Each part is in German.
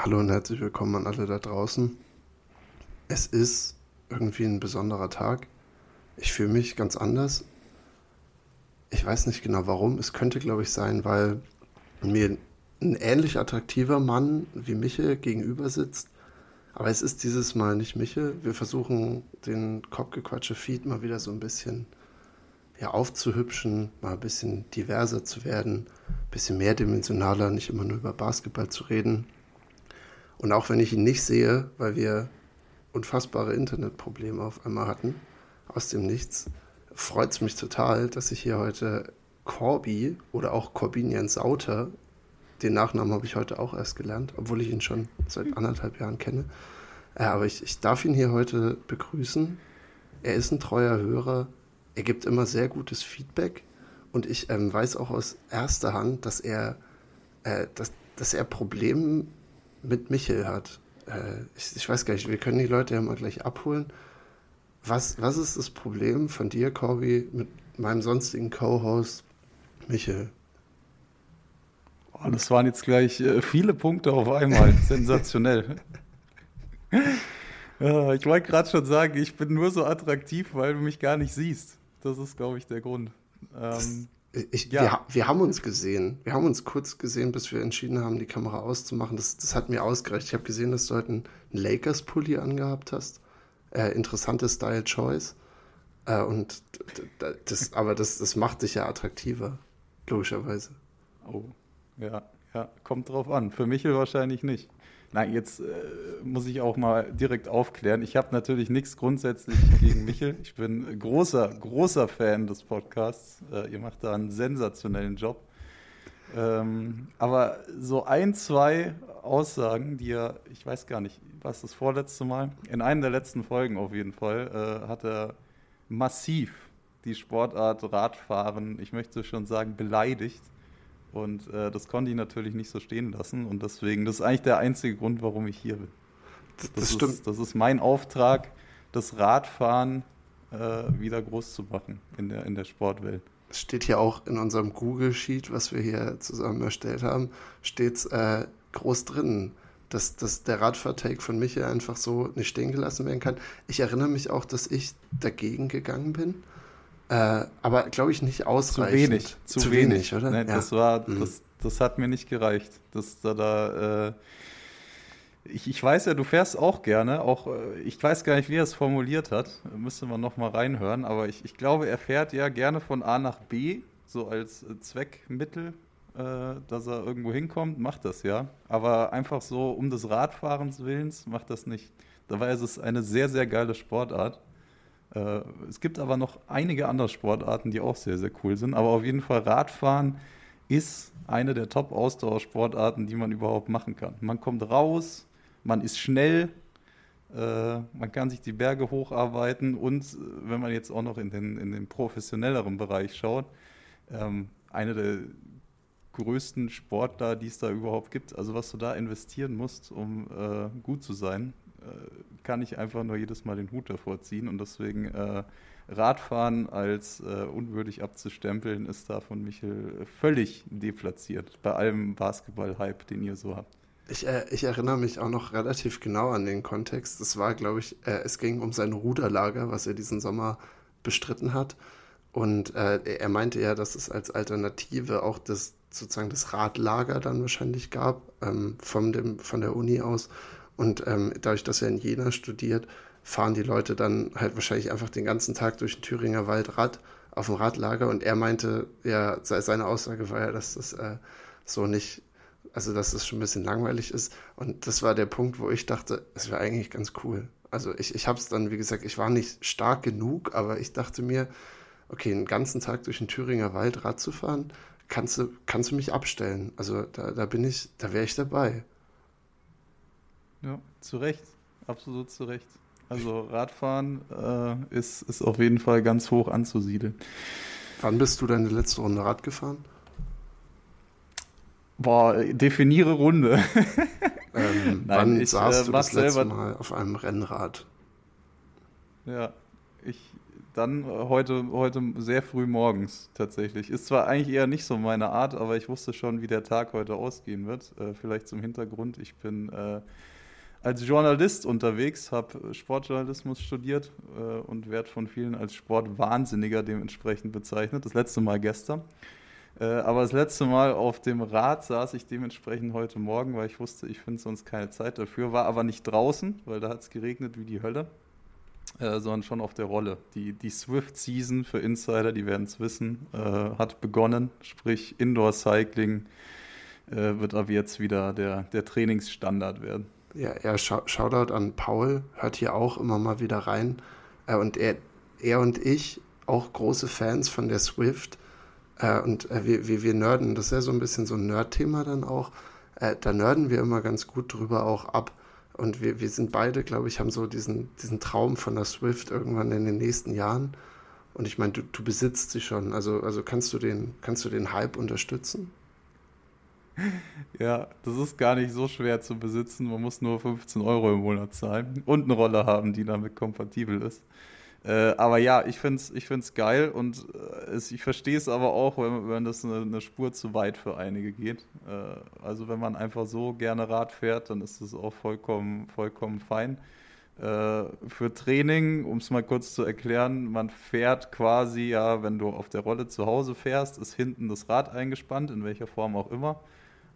Hallo und herzlich willkommen an alle da draußen. Es ist irgendwie ein besonderer Tag. Ich fühle mich ganz anders. Ich weiß nicht genau warum. Es könnte, glaube ich, sein, weil mir ein ähnlich attraktiver Mann wie Michel gegenüber sitzt. Aber es ist dieses Mal nicht Michel. Wir versuchen den Kopfgequatsche-Feed mal wieder so ein bisschen ja, aufzuhübschen, mal ein bisschen diverser zu werden, ein bisschen mehrdimensionaler, nicht immer nur über Basketball zu reden. Und auch wenn ich ihn nicht sehe, weil wir unfassbare Internetprobleme auf einmal hatten, aus dem Nichts, freut es mich total, dass ich hier heute Corby oder auch Corbinian Sauter, den Nachnamen habe ich heute auch erst gelernt, obwohl ich ihn schon seit anderthalb Jahren kenne. Äh, aber ich, ich darf ihn hier heute begrüßen. Er ist ein treuer Hörer. Er gibt immer sehr gutes Feedback. Und ich ähm, weiß auch aus erster Hand, dass er, äh, dass, dass er Probleme mit Michel hat. Äh, ich, ich, weiß gar nicht, wir können die Leute ja mal gleich abholen. Was, was ist das Problem von dir, Corby, mit meinem sonstigen Co-Host Michel? Oh, das waren jetzt gleich äh, viele Punkte auf einmal. Sensationell. ja, ich wollte gerade schon sagen, ich bin nur so attraktiv, weil du mich gar nicht siehst. Das ist, glaube ich, der Grund. Ähm, ich, ja. wir, wir, haben uns gesehen. Wir haben uns kurz gesehen, bis wir entschieden haben, die Kamera auszumachen. Das, das hat mir ausgereicht. Ich habe gesehen, dass du heute einen Lakers-Pulli angehabt hast. Äh, interessante Style-Choice. Äh, und das, aber das, das macht dich ja attraktiver, logischerweise. Oh, ja, ja, kommt drauf an. Für Michel wahrscheinlich nicht. Nein, jetzt äh, muss ich auch mal direkt aufklären. Ich habe natürlich nichts grundsätzlich gegen Michel. Ich bin großer, großer Fan des Podcasts. Äh, ihr macht da einen sensationellen Job. Ähm, aber so ein, zwei Aussagen, die er, ich weiß gar nicht, was das vorletzte Mal, in einer der letzten Folgen auf jeden Fall, äh, hat er massiv die Sportart Radfahren, ich möchte schon sagen, beleidigt. Und äh, das konnte ich natürlich nicht so stehen lassen. Und deswegen, das ist eigentlich der einzige Grund, warum ich hier bin. Das, das, das stimmt. Ist, das ist mein Auftrag, das Radfahren äh, wieder groß zu machen in der, in der Sportwelt. Es steht hier auch in unserem Google-Sheet, was wir hier zusammen erstellt haben, steht äh, groß drin, dass, dass der Radfahrtake von Michael einfach so nicht stehen gelassen werden kann. Ich erinnere mich auch, dass ich dagegen gegangen bin äh, aber glaube ich nicht ausreichend. Zu wenig. Zu, zu wenig, wenig, oder? Nein, ja. Das war, mhm. das, das hat mir nicht gereicht. Das da, da äh, ich, ich weiß ja, du fährst auch gerne, auch äh, ich weiß gar nicht, wie er es formuliert hat, müsste man noch mal reinhören, aber ich, ich glaube, er fährt ja gerne von A nach B, so als Zweckmittel, äh, dass er irgendwo hinkommt, macht das ja, aber einfach so um des Radfahrens willens macht das nicht. Dabei ist es eine sehr, sehr geile Sportart. Äh, es gibt aber noch einige andere Sportarten, die auch sehr, sehr cool sind. Aber auf jeden Fall Radfahren ist eine der Top-Ausdauersportarten, die man überhaupt machen kann. Man kommt raus, man ist schnell, äh, man kann sich die Berge hocharbeiten und äh, wenn man jetzt auch noch in den, in den professionelleren Bereich schaut, ähm, eine der größten Sportler, die es da überhaupt gibt. Also was du da investieren musst, um äh, gut zu sein, kann ich einfach nur jedes Mal den Hut davor ziehen und deswegen äh, Radfahren als äh, unwürdig abzustempeln, ist da von Michel völlig deplatziert bei allem Basketball-Hype, den ihr so habt. Ich, äh, ich, erinnere mich auch noch relativ genau an den Kontext. Es war, glaube ich, äh, es ging um sein Ruderlager, was er diesen Sommer bestritten hat. Und äh, er meinte ja, dass es als Alternative auch das sozusagen das Radlager dann wahrscheinlich gab, ähm, von, dem, von der Uni aus. Und ähm, dadurch, dass er in Jena studiert, fahren die Leute dann halt wahrscheinlich einfach den ganzen Tag durch den Thüringer Wald Rad auf dem Radlager. Und er meinte, ja, seine Aussage war ja, dass das äh, so nicht, also dass das schon ein bisschen langweilig ist. Und das war der Punkt, wo ich dachte, es wäre eigentlich ganz cool. Also ich, ich habe es dann, wie gesagt, ich war nicht stark genug, aber ich dachte mir, okay, einen ganzen Tag durch den Thüringer Wald Rad zu fahren, kannst du, kannst du mich abstellen. Also da, da bin ich, da wäre ich dabei. Ja, zu Recht. Absolut zu Recht. Also Radfahren äh, ist, ist auf jeden Fall ganz hoch anzusiedeln. Wann bist du deine letzte Runde Rad gefahren? Boah, definiere Runde. ähm, Nein, wann saßt äh, du das letzte Mal auf einem Rennrad? Ja, ich dann heute, heute sehr früh morgens tatsächlich. Ist zwar eigentlich eher nicht so meine Art, aber ich wusste schon, wie der Tag heute ausgehen wird. Äh, vielleicht zum Hintergrund. Ich bin äh, als Journalist unterwegs, habe Sportjournalismus studiert äh, und werde von vielen als Sportwahnsinniger dementsprechend bezeichnet. Das letzte Mal gestern. Äh, aber das letzte Mal auf dem Rad saß ich dementsprechend heute Morgen, weil ich wusste, ich finde sonst keine Zeit dafür. War aber nicht draußen, weil da hat es geregnet wie die Hölle, äh, sondern schon auf der Rolle. Die, die Swift-Season für Insider, die werden es wissen, äh, hat begonnen. Sprich, Indoor-Cycling äh, wird ab jetzt wieder der, der Trainingsstandard werden. Ja, ja, Shoutout an Paul, hört hier auch immer mal wieder rein. Äh, und er, er und ich, auch große Fans von der Swift äh, und äh, wir, wir, wir nerden, das ist ja so ein bisschen so ein Nerd-Thema dann auch. Äh, da nerden wir immer ganz gut drüber auch ab. Und wir, wir sind beide, glaube ich, haben so diesen, diesen Traum von der Swift irgendwann in den nächsten Jahren. Und ich meine, du, du besitzt sie schon. Also, also kannst, du den, kannst du den Hype unterstützen? Ja, das ist gar nicht so schwer zu besitzen. Man muss nur 15 Euro im Monat zahlen und eine Rolle haben, die damit kompatibel ist. Äh, aber ja, ich finde es ich find's geil und äh, es, ich verstehe es aber auch, wenn, wenn das eine, eine, Spur zu weit für einige geht. Äh, also wenn man einfach so gerne Rad fährt, dann ist das auch vollkommen, vollkommen fein. Äh, für Training, um es mal kurz zu erklären, man fährt quasi, ja, wenn du auf der Rolle zu Hause fährst, ist hinten das Rad eingespannt, in welcher Form auch immer.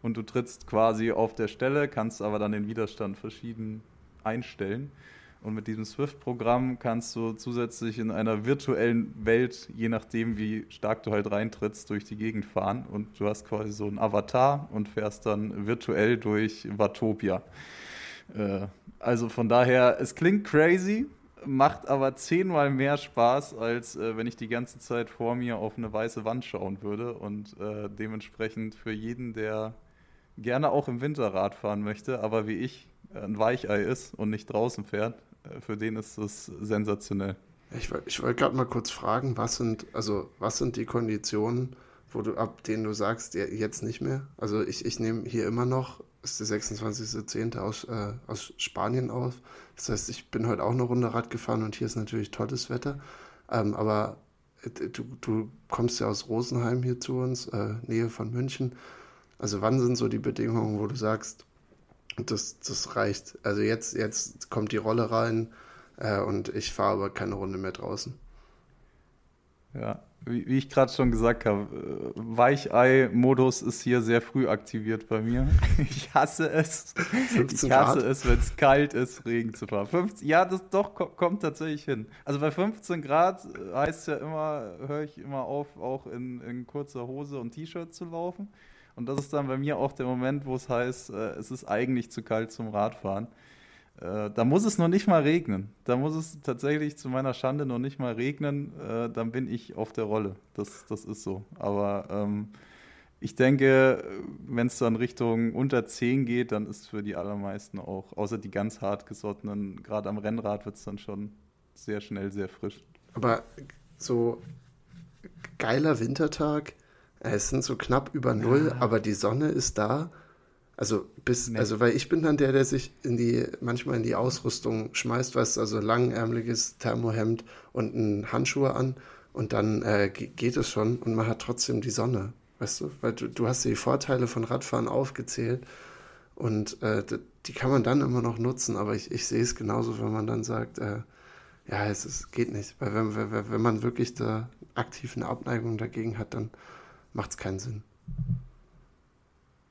Und du trittst quasi auf der Stelle, kannst aber dann den Widerstand verschieden einstellen. Und mit diesem Swift-Programm kannst du zusätzlich in einer virtuellen Welt, je nachdem, wie stark du halt reintrittst, durch die Gegend fahren. Und du hast quasi so einen Avatar und fährst dann virtuell durch Watopia. Äh, also von daher, es klingt crazy, macht aber zehnmal mehr Spaß, als äh, wenn ich die ganze Zeit vor mir auf eine weiße Wand schauen würde. Und äh, dementsprechend für jeden, der gerne auch im Winter Rad fahren möchte, aber wie ich ein Weichei ist und nicht draußen fährt, äh, für den ist das sensationell. Ich, ich wollte gerade mal kurz fragen, was sind, also was sind die Konditionen, wo du, ab denen du sagst, jetzt nicht mehr? Also ich, ich nehme hier immer noch, ist der 26.10. Aus, äh, aus Spanien auf. Das heißt, ich bin heute auch eine Runde Rad gefahren und hier ist natürlich tolles Wetter. Ähm, aber äh, du, du kommst ja aus Rosenheim hier zu uns, äh, Nähe von München. Also wann sind so die Bedingungen, wo du sagst, das, das reicht. Also jetzt, jetzt kommt die Rolle rein äh, und ich fahre aber keine Runde mehr draußen. Ja, wie, wie ich gerade schon gesagt habe, äh, Weichei-Modus ist hier sehr früh aktiviert bei mir. Ich hasse es. ich hasse es, wenn es kalt ist, Regen zu fahren. 15, ja, das doch kommt tatsächlich hin. Also bei 15 Grad äh, heißt ja immer, höre ich immer auf, auch in, in kurzer Hose und T-Shirt zu laufen. Und das ist dann bei mir auch der Moment, wo es heißt, äh, es ist eigentlich zu kalt zum Radfahren. Äh, da muss es noch nicht mal regnen. Da muss es tatsächlich zu meiner Schande noch nicht mal regnen. Äh, dann bin ich auf der Rolle. Das, das ist so. Aber ähm, ich denke, wenn es dann Richtung unter 10 geht, dann ist für die allermeisten auch, außer die ganz hart gesottenen, gerade am Rennrad wird es dann schon sehr schnell sehr frisch. Aber so geiler Wintertag, es sind so knapp über null, ja. aber die Sonne ist da. Also bis, also weil ich bin dann der, der sich in die, manchmal in die Ausrüstung schmeißt, weißt also langärmeliges Thermohemd und ein Handschuhe an und dann äh, geht es schon und man hat trotzdem die Sonne, weißt du? Weil du, du hast die Vorteile von Radfahren aufgezählt und äh, die kann man dann immer noch nutzen, aber ich, ich sehe es genauso, wenn man dann sagt, äh, ja, es ist, geht nicht. Weil wenn, wenn, wenn man wirklich da aktiv eine Abneigung dagegen hat, dann macht es keinen Sinn.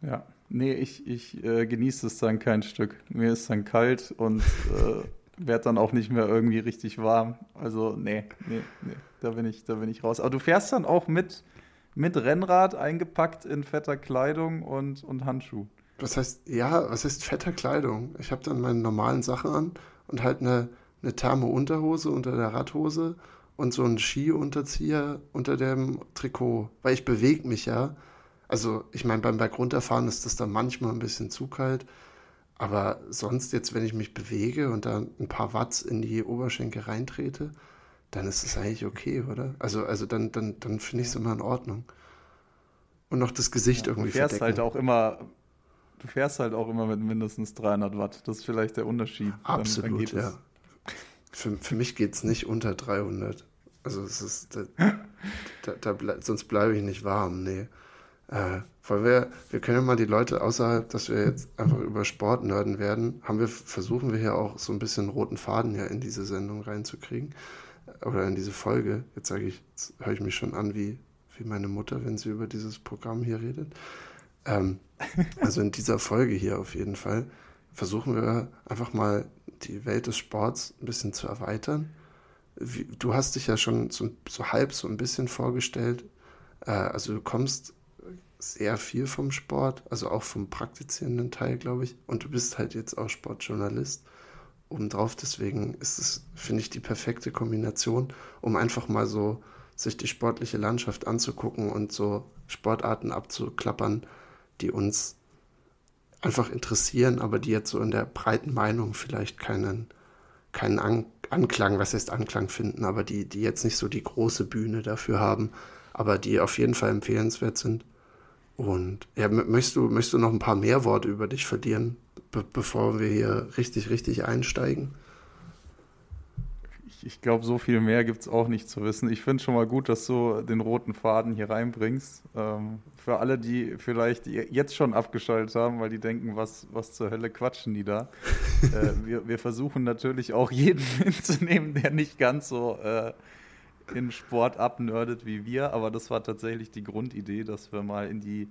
Ja, nee, ich, ich äh, genieße es dann kein Stück. Mir ist dann kalt und äh, werde dann auch nicht mehr irgendwie richtig warm. Also, nee, nee, nee, da bin ich, da bin ich raus. Aber du fährst dann auch mit, mit Rennrad eingepackt in fetter Kleidung und, und Handschuh. Was heißt, ja, was heißt fetter Kleidung? Ich habe dann meine normalen Sachen an und halt eine, eine Thermo-Unterhose unter der Radhose und so ein Skiunterzieher unter dem Trikot, weil ich bewege mich ja. Also ich meine, beim Bergunterfahren ist das dann manchmal ein bisschen zu kalt, aber sonst jetzt, wenn ich mich bewege und da ein paar Watts in die Oberschenkel reintrete, dann ist es eigentlich okay, oder? Also, also dann, dann, dann finde ich es immer in Ordnung. Und noch das Gesicht ja, irgendwie du fährst verdecken. halt auch immer, du fährst halt auch immer mit mindestens 300 Watt. Das ist vielleicht der Unterschied. Absolut, dann, dann ja. Für, für mich geht es nicht unter 300. Also es ist, da, da, da sonst bleibe ich nicht warm, nee. Äh, weil wir, wir können ja mal die Leute, außerhalb, dass wir jetzt einfach über Sport nörden werden, haben wir, versuchen wir hier auch so ein bisschen roten Faden ja in diese Sendung reinzukriegen. Oder in diese Folge. Jetzt sage ich, jetzt höre ich mich schon an wie, wie meine Mutter, wenn sie über dieses Programm hier redet. Ähm, also in dieser Folge hier auf jeden Fall versuchen wir einfach mal die Welt des Sports ein bisschen zu erweitern. Wie, du hast dich ja schon so, so halb so ein bisschen vorgestellt. Äh, also du kommst sehr viel vom Sport, also auch vom praktizierenden Teil, glaube ich. Und du bist halt jetzt auch Sportjournalist. Obendrauf, deswegen ist es, finde ich, die perfekte Kombination, um einfach mal so sich die sportliche Landschaft anzugucken und so Sportarten abzuklappern, die uns einfach interessieren, aber die jetzt so in der breiten Meinung vielleicht keinen, keinen An Anklang, was heißt Anklang finden, aber die, die jetzt nicht so die große Bühne dafür haben, aber die auf jeden Fall empfehlenswert sind. Und ja, möchtest du, möchtest du noch ein paar mehr Worte über dich verlieren, be bevor wir hier richtig, richtig einsteigen? Ich, ich glaube, so viel mehr gibt es auch nicht zu wissen. Ich finde schon mal gut, dass du den roten Faden hier reinbringst. Ähm, für alle, die vielleicht jetzt schon abgeschaltet haben, weil die denken, was, was zur Hölle quatschen die da. äh, wir, wir versuchen natürlich auch jeden mitzunehmen, der nicht ganz so äh, in Sport abnördet wie wir, aber das war tatsächlich die Grundidee, dass wir mal in die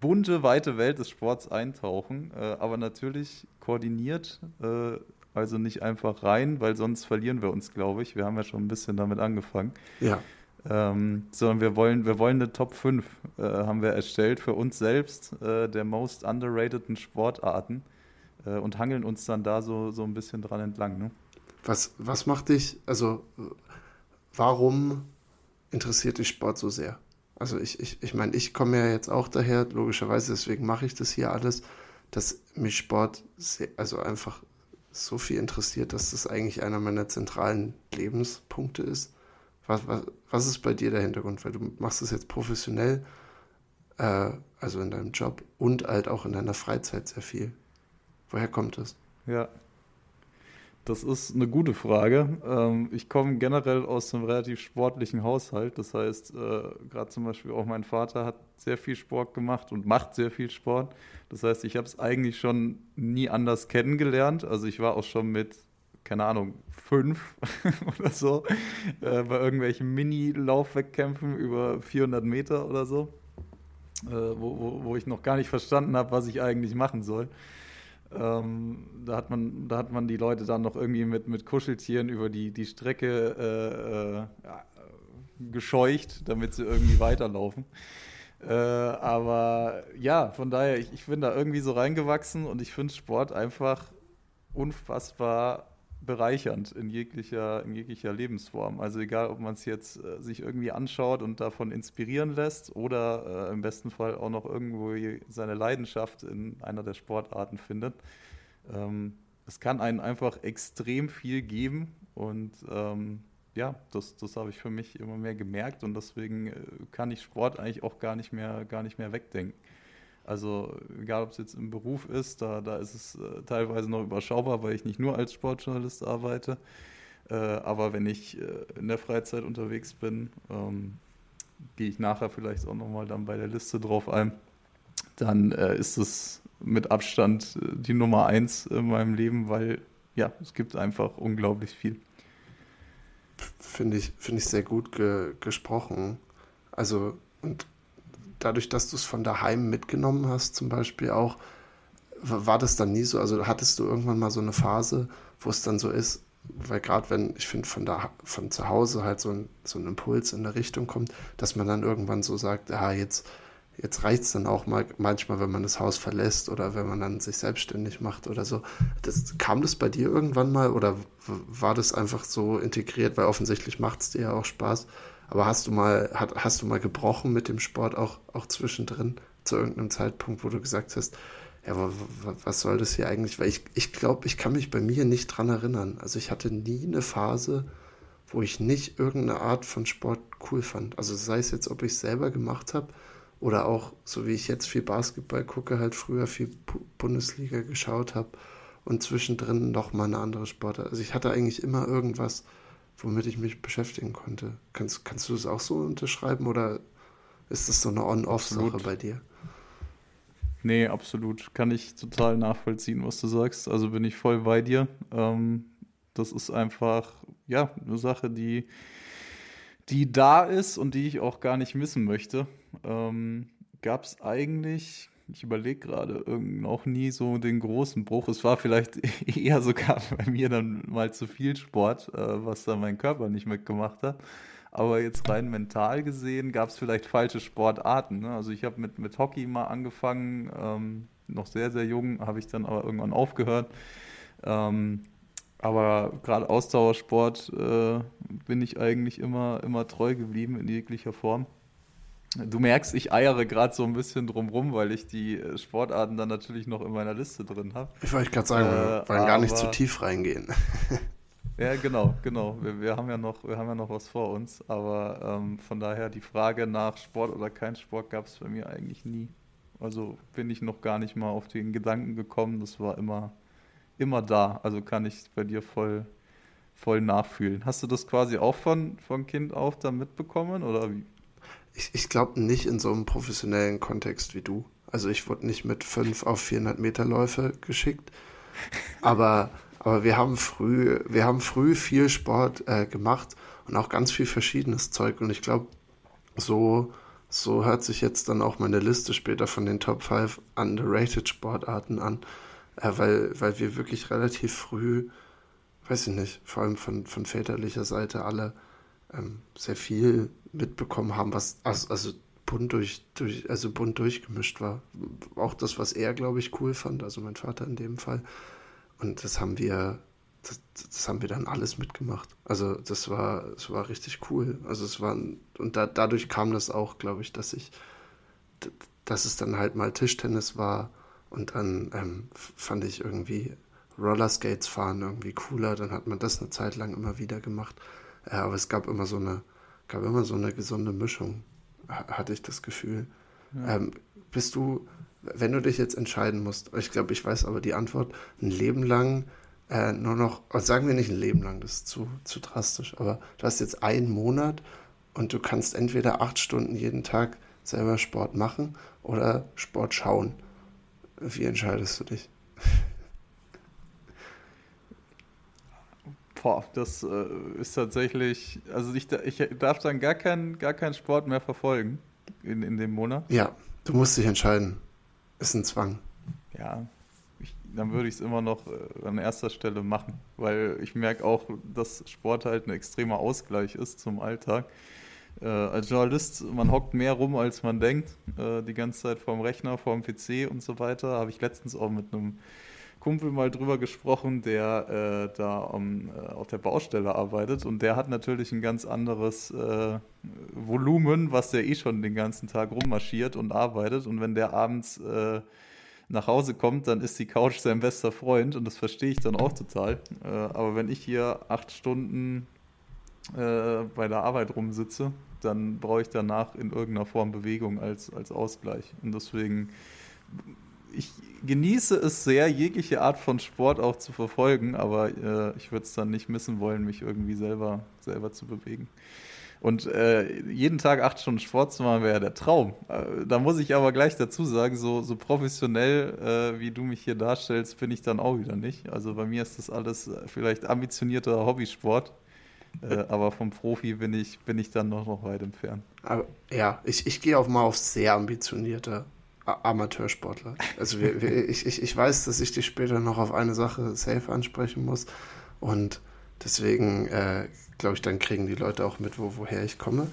bunte, weite Welt des Sports eintauchen, äh, aber natürlich koordiniert, äh, also nicht einfach rein, weil sonst verlieren wir uns, glaube ich. Wir haben ja schon ein bisschen damit angefangen. Ja. Ähm, sondern wir wollen, wir wollen eine Top 5 äh, haben wir erstellt für uns selbst, äh, der most underrateden Sportarten äh, und hangeln uns dann da so, so ein bisschen dran entlang. Ne? Was, was macht dich, also warum interessiert dich Sport so sehr? Also ich, ich, ich meine, ich komme ja jetzt auch daher, logischerweise, deswegen mache ich das hier alles, dass mich Sport sehr, also einfach so viel interessiert, dass das eigentlich einer meiner zentralen Lebenspunkte ist. Was, was, was ist bei dir der Hintergrund? Weil du machst es jetzt professionell, äh, also in deinem Job und halt auch in deiner Freizeit sehr viel. Woher kommt das? Ja, das ist eine gute Frage. Ähm, ich komme generell aus einem relativ sportlichen Haushalt. Das heißt, äh, gerade zum Beispiel auch mein Vater hat sehr viel Sport gemacht und macht sehr viel Sport. Das heißt, ich habe es eigentlich schon nie anders kennengelernt. Also ich war auch schon mit, keine Ahnung, fünf oder so äh, bei irgendwelchen Mini-Laufwettkämpfen über 400 Meter oder so, äh, wo, wo, wo ich noch gar nicht verstanden habe, was ich eigentlich machen soll. Ähm, da, hat man, da hat man die Leute dann noch irgendwie mit, mit Kuscheltieren über die, die Strecke äh, äh, gescheucht, damit sie irgendwie weiterlaufen. Äh, aber ja, von daher, ich, ich bin da irgendwie so reingewachsen und ich finde Sport einfach unfassbar bereichernd in jeglicher, in jeglicher Lebensform. Also egal, ob man es jetzt äh, sich irgendwie anschaut und davon inspirieren lässt oder äh, im besten Fall auch noch irgendwo seine Leidenschaft in einer der Sportarten findet. Ähm, es kann einen einfach extrem viel geben und ähm, ja, das, das habe ich für mich immer mehr gemerkt und deswegen äh, kann ich Sport eigentlich auch gar nicht mehr, gar nicht mehr wegdenken. Also egal, ob es jetzt im Beruf ist, da, da ist es äh, teilweise noch überschaubar, weil ich nicht nur als Sportjournalist arbeite. Äh, aber wenn ich äh, in der Freizeit unterwegs bin, ähm, gehe ich nachher vielleicht auch nochmal dann bei der Liste drauf ein. Dann äh, ist es mit Abstand äh, die Nummer eins in meinem Leben, weil ja, es gibt einfach unglaublich viel. Finde ich, find ich sehr gut ge gesprochen. Also, und dadurch, dass du es von daheim mitgenommen hast, zum Beispiel auch, war das dann nie so? Also hattest du irgendwann mal so eine Phase, wo es dann so ist, weil gerade wenn, ich finde, von, da, von zu Hause halt so ein, so ein Impuls in eine Richtung kommt, dass man dann irgendwann so sagt, ah, jetzt, jetzt reicht es dann auch mal manchmal, wenn man das Haus verlässt oder wenn man dann sich selbstständig macht oder so. Das, kam das bei dir irgendwann mal oder war das einfach so integriert, weil offensichtlich macht es dir ja auch Spaß, aber hast du mal, hat, hast du mal gebrochen mit dem Sport auch, auch zwischendrin zu irgendeinem Zeitpunkt, wo du gesagt hast, ja, was soll das hier eigentlich? Weil ich, ich glaube, ich kann mich bei mir nicht dran erinnern. Also ich hatte nie eine Phase, wo ich nicht irgendeine Art von Sport cool fand. Also sei es jetzt, ob ich es selber gemacht habe oder auch, so wie ich jetzt viel Basketball gucke, halt früher viel Bundesliga geschaut habe und zwischendrin noch mal eine andere Sportart. Also ich hatte eigentlich immer irgendwas, womit ich mich beschäftigen konnte. Kannst, kannst du das auch so unterschreiben oder ist das so eine On-Off-Sache bei dir? Nee, absolut. Kann ich total nachvollziehen, was du sagst. Also bin ich voll bei dir. Ähm, das ist einfach, ja, eine Sache, die, die da ist und die ich auch gar nicht missen möchte. Ähm, Gab es eigentlich, ich überlege gerade, auch nie so den großen Bruch. Es war vielleicht eher sogar bei mir dann mal zu viel Sport, äh, was da mein Körper nicht mitgemacht hat. Aber jetzt rein mental gesehen gab es vielleicht falsche Sportarten. Ne? Also ich habe mit, mit Hockey mal angefangen, ähm, noch sehr, sehr jung, habe ich dann aber irgendwann aufgehört. Ähm, aber gerade Ausdauersport äh, bin ich eigentlich immer, immer treu geblieben in jeglicher Form. Du merkst, ich eiere gerade so ein bisschen drumrum, weil ich die äh, Sportarten dann natürlich noch in meiner Liste drin habe. Ich wollte gerade sagen, wir äh, wollen gar nicht zu tief reingehen. ja, genau, genau. Wir, wir, haben ja noch, wir haben ja noch was vor uns. Aber ähm, von daher die Frage nach Sport oder kein Sport gab es bei mir eigentlich nie. Also bin ich noch gar nicht mal auf den Gedanken gekommen. Das war immer, immer da. Also kann ich bei dir voll, voll nachfühlen. Hast du das quasi auch von, von Kind auf dann mitbekommen oder wie? Ich, ich glaube nicht in so einem professionellen Kontext wie du. Also ich wurde nicht mit 5 auf 400 Meter Läufe geschickt, aber, aber wir haben früh, wir haben früh viel Sport äh, gemacht und auch ganz viel verschiedenes Zeug. Und ich glaube, so, so hört sich jetzt dann auch meine Liste später von den Top 5 underrated Sportarten an, äh, weil, weil wir wirklich relativ früh, weiß ich nicht, vor allem von, von väterlicher Seite alle ähm, sehr viel mitbekommen haben, was also, also bunt durch, durch, also bunt durchgemischt war. Auch das, was er, glaube ich, cool fand, also mein Vater in dem Fall. Und das haben wir, das, das haben wir dann alles mitgemacht. Also das war, das war richtig cool. Also es war, und da, dadurch kam das auch, glaube ich, dass ich, dass es dann halt mal Tischtennis war und dann ähm, fand ich irgendwie Rollerskates fahren irgendwie cooler. Dann hat man das eine Zeit lang immer wieder gemacht. Ja, aber es gab immer so eine, gab immer so eine gesunde Mischung, hatte ich das Gefühl. Ja. Ähm, bist du, wenn du dich jetzt entscheiden musst, ich glaube, ich weiß aber die Antwort, ein Leben lang äh, nur noch, also sagen wir nicht ein Leben lang, das ist zu, zu drastisch, aber du hast jetzt einen Monat und du kannst entweder acht Stunden jeden Tag selber Sport machen oder Sport schauen. Wie entscheidest du dich? Boah, das äh, ist tatsächlich, also ich, ich darf dann gar keinen gar keinen Sport mehr verfolgen in, in dem Monat. Ja, du musst dich entscheiden. Ist ein Zwang. Ja, ich, dann würde ich es immer noch äh, an erster Stelle machen, weil ich merke auch, dass Sport halt ein extremer Ausgleich ist zum Alltag. Äh, als Journalist, man hockt mehr rum, als man denkt, äh, die ganze Zeit vorm Rechner, vorm PC und so weiter. Habe ich letztens auch mit einem Kumpel mal drüber gesprochen, der äh, da um, äh, auf der Baustelle arbeitet. Und der hat natürlich ein ganz anderes äh, Volumen, was der eh schon den ganzen Tag rummarschiert und arbeitet. Und wenn der abends äh, nach Hause kommt, dann ist die Couch sein bester Freund. Und das verstehe ich dann auch total. Äh, aber wenn ich hier acht Stunden äh, bei der Arbeit rumsitze, dann brauche ich danach in irgendeiner Form Bewegung als, als Ausgleich. Und deswegen ich genieße es sehr, jegliche Art von Sport auch zu verfolgen, aber äh, ich würde es dann nicht missen wollen, mich irgendwie selber, selber zu bewegen. Und äh, jeden Tag acht Stunden Sport zu machen, wäre der Traum. Äh, da muss ich aber gleich dazu sagen, so, so professionell, äh, wie du mich hier darstellst, bin ich dann auch wieder nicht. Also bei mir ist das alles vielleicht ambitionierter Hobbysport. Äh, aber vom Profi bin ich, bin ich dann noch, noch weit entfernt. Aber, ja, ich, ich gehe auch mal auf sehr ambitionierte Amateursportler. Also wir, wir, ich, ich, ich weiß, dass ich dich später noch auf eine Sache safe ansprechen muss. Und deswegen äh, glaube ich, dann kriegen die Leute auch mit, wo, woher ich komme.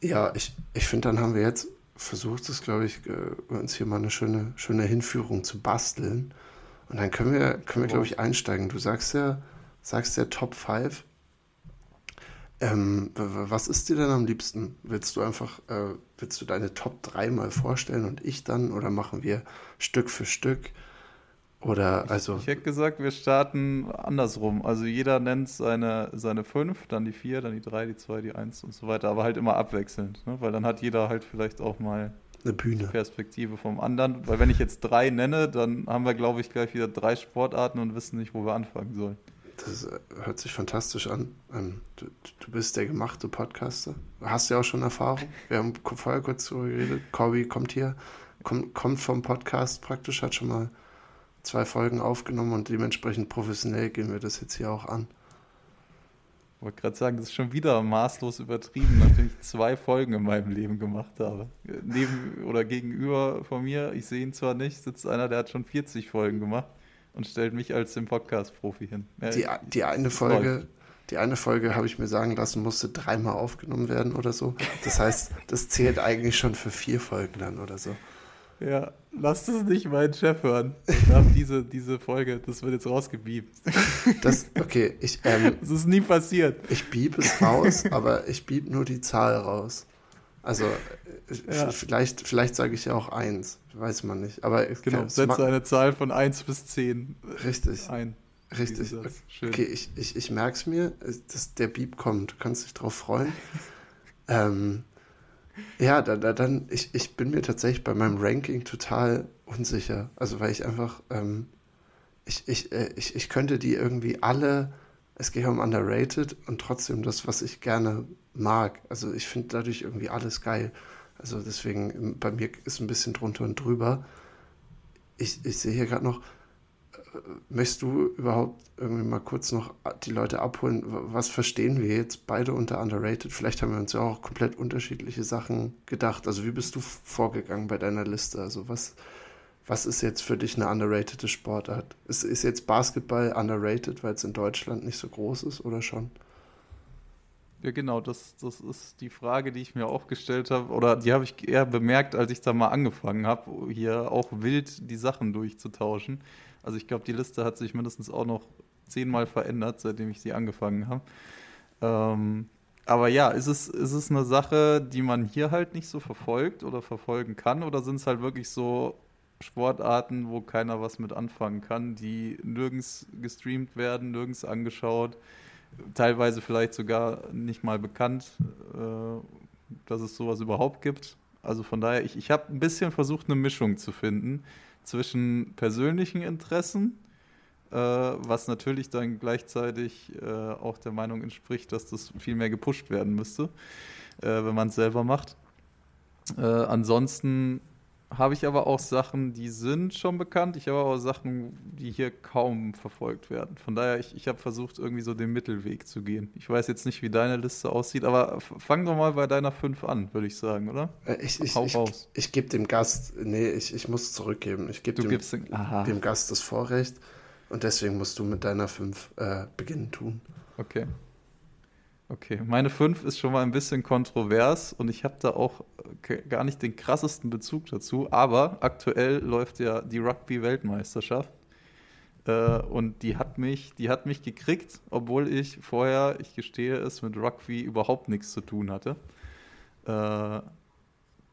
Ja, ich, ich finde, dann haben wir jetzt versucht, das glaube ich, äh, uns hier mal eine schöne, schöne Hinführung zu basteln. Und dann können wir, können wir, glaube ich, einsteigen. Du sagst ja, sagst ja Top 5 ähm, was ist dir denn am liebsten? Willst du einfach, äh, willst du deine Top 3 mal vorstellen und ich dann? Oder machen wir Stück für Stück? Oder also. Ich, ich hätte gesagt, wir starten andersrum. Also jeder nennt seine, seine fünf, dann die vier, dann die drei, die zwei, die eins und so weiter, aber halt immer abwechselnd. Ne? Weil dann hat jeder halt vielleicht auch mal eine Bühne. Perspektive vom anderen. Weil wenn ich jetzt drei nenne, dann haben wir, glaube ich, gleich wieder drei Sportarten und wissen nicht, wo wir anfangen sollen. Das äh, hört sich fantastisch an. Ähm, du, du bist der gemachte Podcaster. Hast ja auch schon Erfahrung. Wir haben vorher kurz darüber geredet. Corby kommt hier, kommt, kommt vom Podcast praktisch, hat schon mal zwei Folgen aufgenommen und dementsprechend professionell gehen wir das jetzt hier auch an. Ich wollte gerade sagen, das ist schon wieder maßlos übertrieben, nachdem ich zwei Folgen in meinem Leben gemacht habe. Neben oder gegenüber von mir, ich sehe ihn zwar nicht, sitzt einer, der hat schon 40 Folgen gemacht und stellt mich als den Podcast-Profi hin. Ja, die, die eine Folge, die eine Folge habe ich mir sagen lassen, musste dreimal aufgenommen werden oder so. Das heißt, das zählt eigentlich schon für vier Folgen dann oder so. Ja, lasst es nicht meinen Chef hören. Diese, diese Folge, das wird jetzt rausgebiebt. Das, okay, ich. Ähm, das ist nie passiert. Ich bieb es raus, aber ich bieb nur die Zahl raus. Also, ja. vielleicht, vielleicht sage ich ja auch eins, weiß man nicht. Aber genau, setze eine Zahl von 1 bis 10 Richtig. ein. Richtig. Okay, ich, ich, ich merke es mir, dass der Beep kommt. Du kannst dich drauf freuen. ähm, ja, da, da, dann, ich, ich bin mir tatsächlich bei meinem Ranking total unsicher. Also, weil ich einfach, ähm, ich, ich, äh, ich, ich könnte die irgendwie alle, es geht um underrated und trotzdem das, was ich gerne mag. Also, ich finde dadurch irgendwie alles geil. Also, deswegen, bei mir ist ein bisschen drunter und drüber. Ich, ich sehe hier gerade noch, möchtest du überhaupt irgendwie mal kurz noch die Leute abholen? Was verstehen wir jetzt beide unter underrated? Vielleicht haben wir uns ja auch komplett unterschiedliche Sachen gedacht. Also wie bist du vorgegangen bei deiner Liste? Also was, was ist jetzt für dich eine underrated Sportart? Ist, ist jetzt Basketball underrated, weil es in Deutschland nicht so groß ist oder schon? Ja, genau, das, das ist die Frage, die ich mir auch gestellt habe, oder die habe ich eher bemerkt, als ich da mal angefangen habe, hier auch wild die Sachen durchzutauschen. Also ich glaube, die Liste hat sich mindestens auch noch zehnmal verändert, seitdem ich sie angefangen habe. Ähm, aber ja, ist es, ist es eine Sache, die man hier halt nicht so verfolgt oder verfolgen kann? Oder sind es halt wirklich so Sportarten, wo keiner was mit anfangen kann, die nirgends gestreamt werden, nirgends angeschaut, teilweise vielleicht sogar nicht mal bekannt, äh, dass es sowas überhaupt gibt? Also von daher, ich, ich habe ein bisschen versucht, eine Mischung zu finden zwischen persönlichen Interessen, äh, was natürlich dann gleichzeitig äh, auch der Meinung entspricht, dass das viel mehr gepusht werden müsste, äh, wenn man es selber macht. Äh, ansonsten habe ich aber auch Sachen, die sind schon bekannt. Ich habe auch Sachen, die hier kaum verfolgt werden. Von daher, ich, ich habe versucht, irgendwie so den Mittelweg zu gehen. Ich weiß jetzt nicht, wie deine Liste aussieht, aber fang doch mal bei deiner 5 an, würde ich sagen, oder? Äh, ich, ich, ich, ich gebe dem Gast, nee, ich, ich muss zurückgeben. Ich gebe dem, dem, Gast das Vorrecht und deswegen musst du mit deiner 5 äh, beginnen tun. Okay. Okay, meine 5 ist schon mal ein bisschen kontrovers und ich habe da auch gar nicht den krassesten Bezug dazu, aber aktuell läuft ja die Rugby-Weltmeisterschaft äh, und die hat, mich, die hat mich gekriegt, obwohl ich vorher, ich gestehe es, mit Rugby überhaupt nichts zu tun hatte. Äh,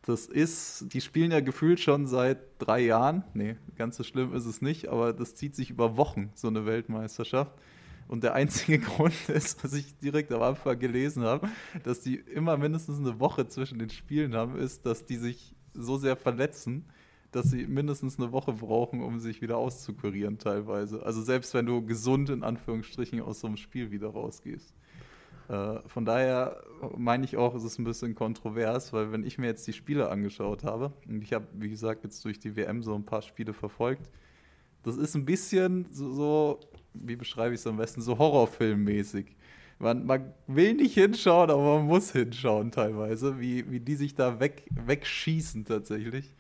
das ist, die spielen ja gefühlt schon seit drei Jahren. Nee, ganz so schlimm ist es nicht, aber das zieht sich über Wochen, so eine Weltmeisterschaft. Und der einzige Grund ist, was ich direkt am Anfang gelesen habe, dass die immer mindestens eine Woche zwischen den Spielen haben, ist, dass die sich so sehr verletzen, dass sie mindestens eine Woche brauchen, um sich wieder auszukurieren teilweise. Also selbst wenn du gesund in Anführungsstrichen aus so einem Spiel wieder rausgehst. Äh, von daher meine ich auch, es ist ein bisschen kontrovers, weil wenn ich mir jetzt die Spiele angeschaut habe, und ich habe, wie gesagt, jetzt durch die WM so ein paar Spiele verfolgt, das ist ein bisschen so, so wie beschreibe ich es am besten, so Horrorfilmmäßig. Man, man will nicht hinschauen, aber man muss hinschauen teilweise, wie, wie die sich da weg, wegschießen tatsächlich.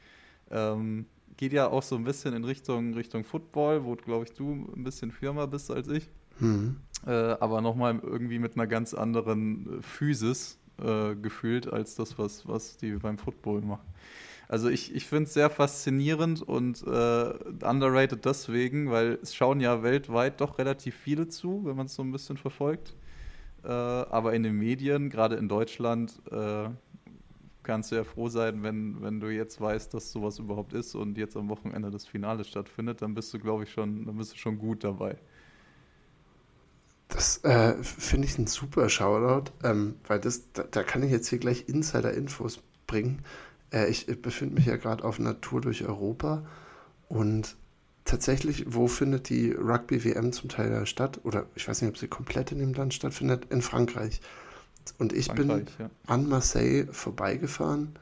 Ähm, geht ja auch so ein bisschen in Richtung, Richtung Football, wo, glaube ich, du ein bisschen firmer bist als ich. Mhm. Äh, aber nochmal irgendwie mit einer ganz anderen Physis äh, gefühlt als das, was, was die beim Football machen. Also ich, ich finde es sehr faszinierend und äh, underrated deswegen, weil es schauen ja weltweit doch relativ viele zu, wenn man es so ein bisschen verfolgt. Äh, aber in den Medien, gerade in Deutschland, äh, kannst du ja froh sein, wenn, wenn du jetzt weißt, dass sowas überhaupt ist und jetzt am Wochenende das Finale stattfindet, dann bist du, glaube ich, schon, dann bist du schon gut dabei. Das äh, finde ich ein super Shoutout, ähm, weil das, da, da, kann ich jetzt hier gleich Insider-Infos bringen. Äh, ich, befinde mich ja gerade auf einer Tour durch Europa und tatsächlich, wo findet die Rugby-WM zum Teil statt? Oder ich weiß nicht, ob sie komplett in dem Land stattfindet. In Frankreich. Und ich Frankreich, bin ja. an Marseille vorbeigefahren,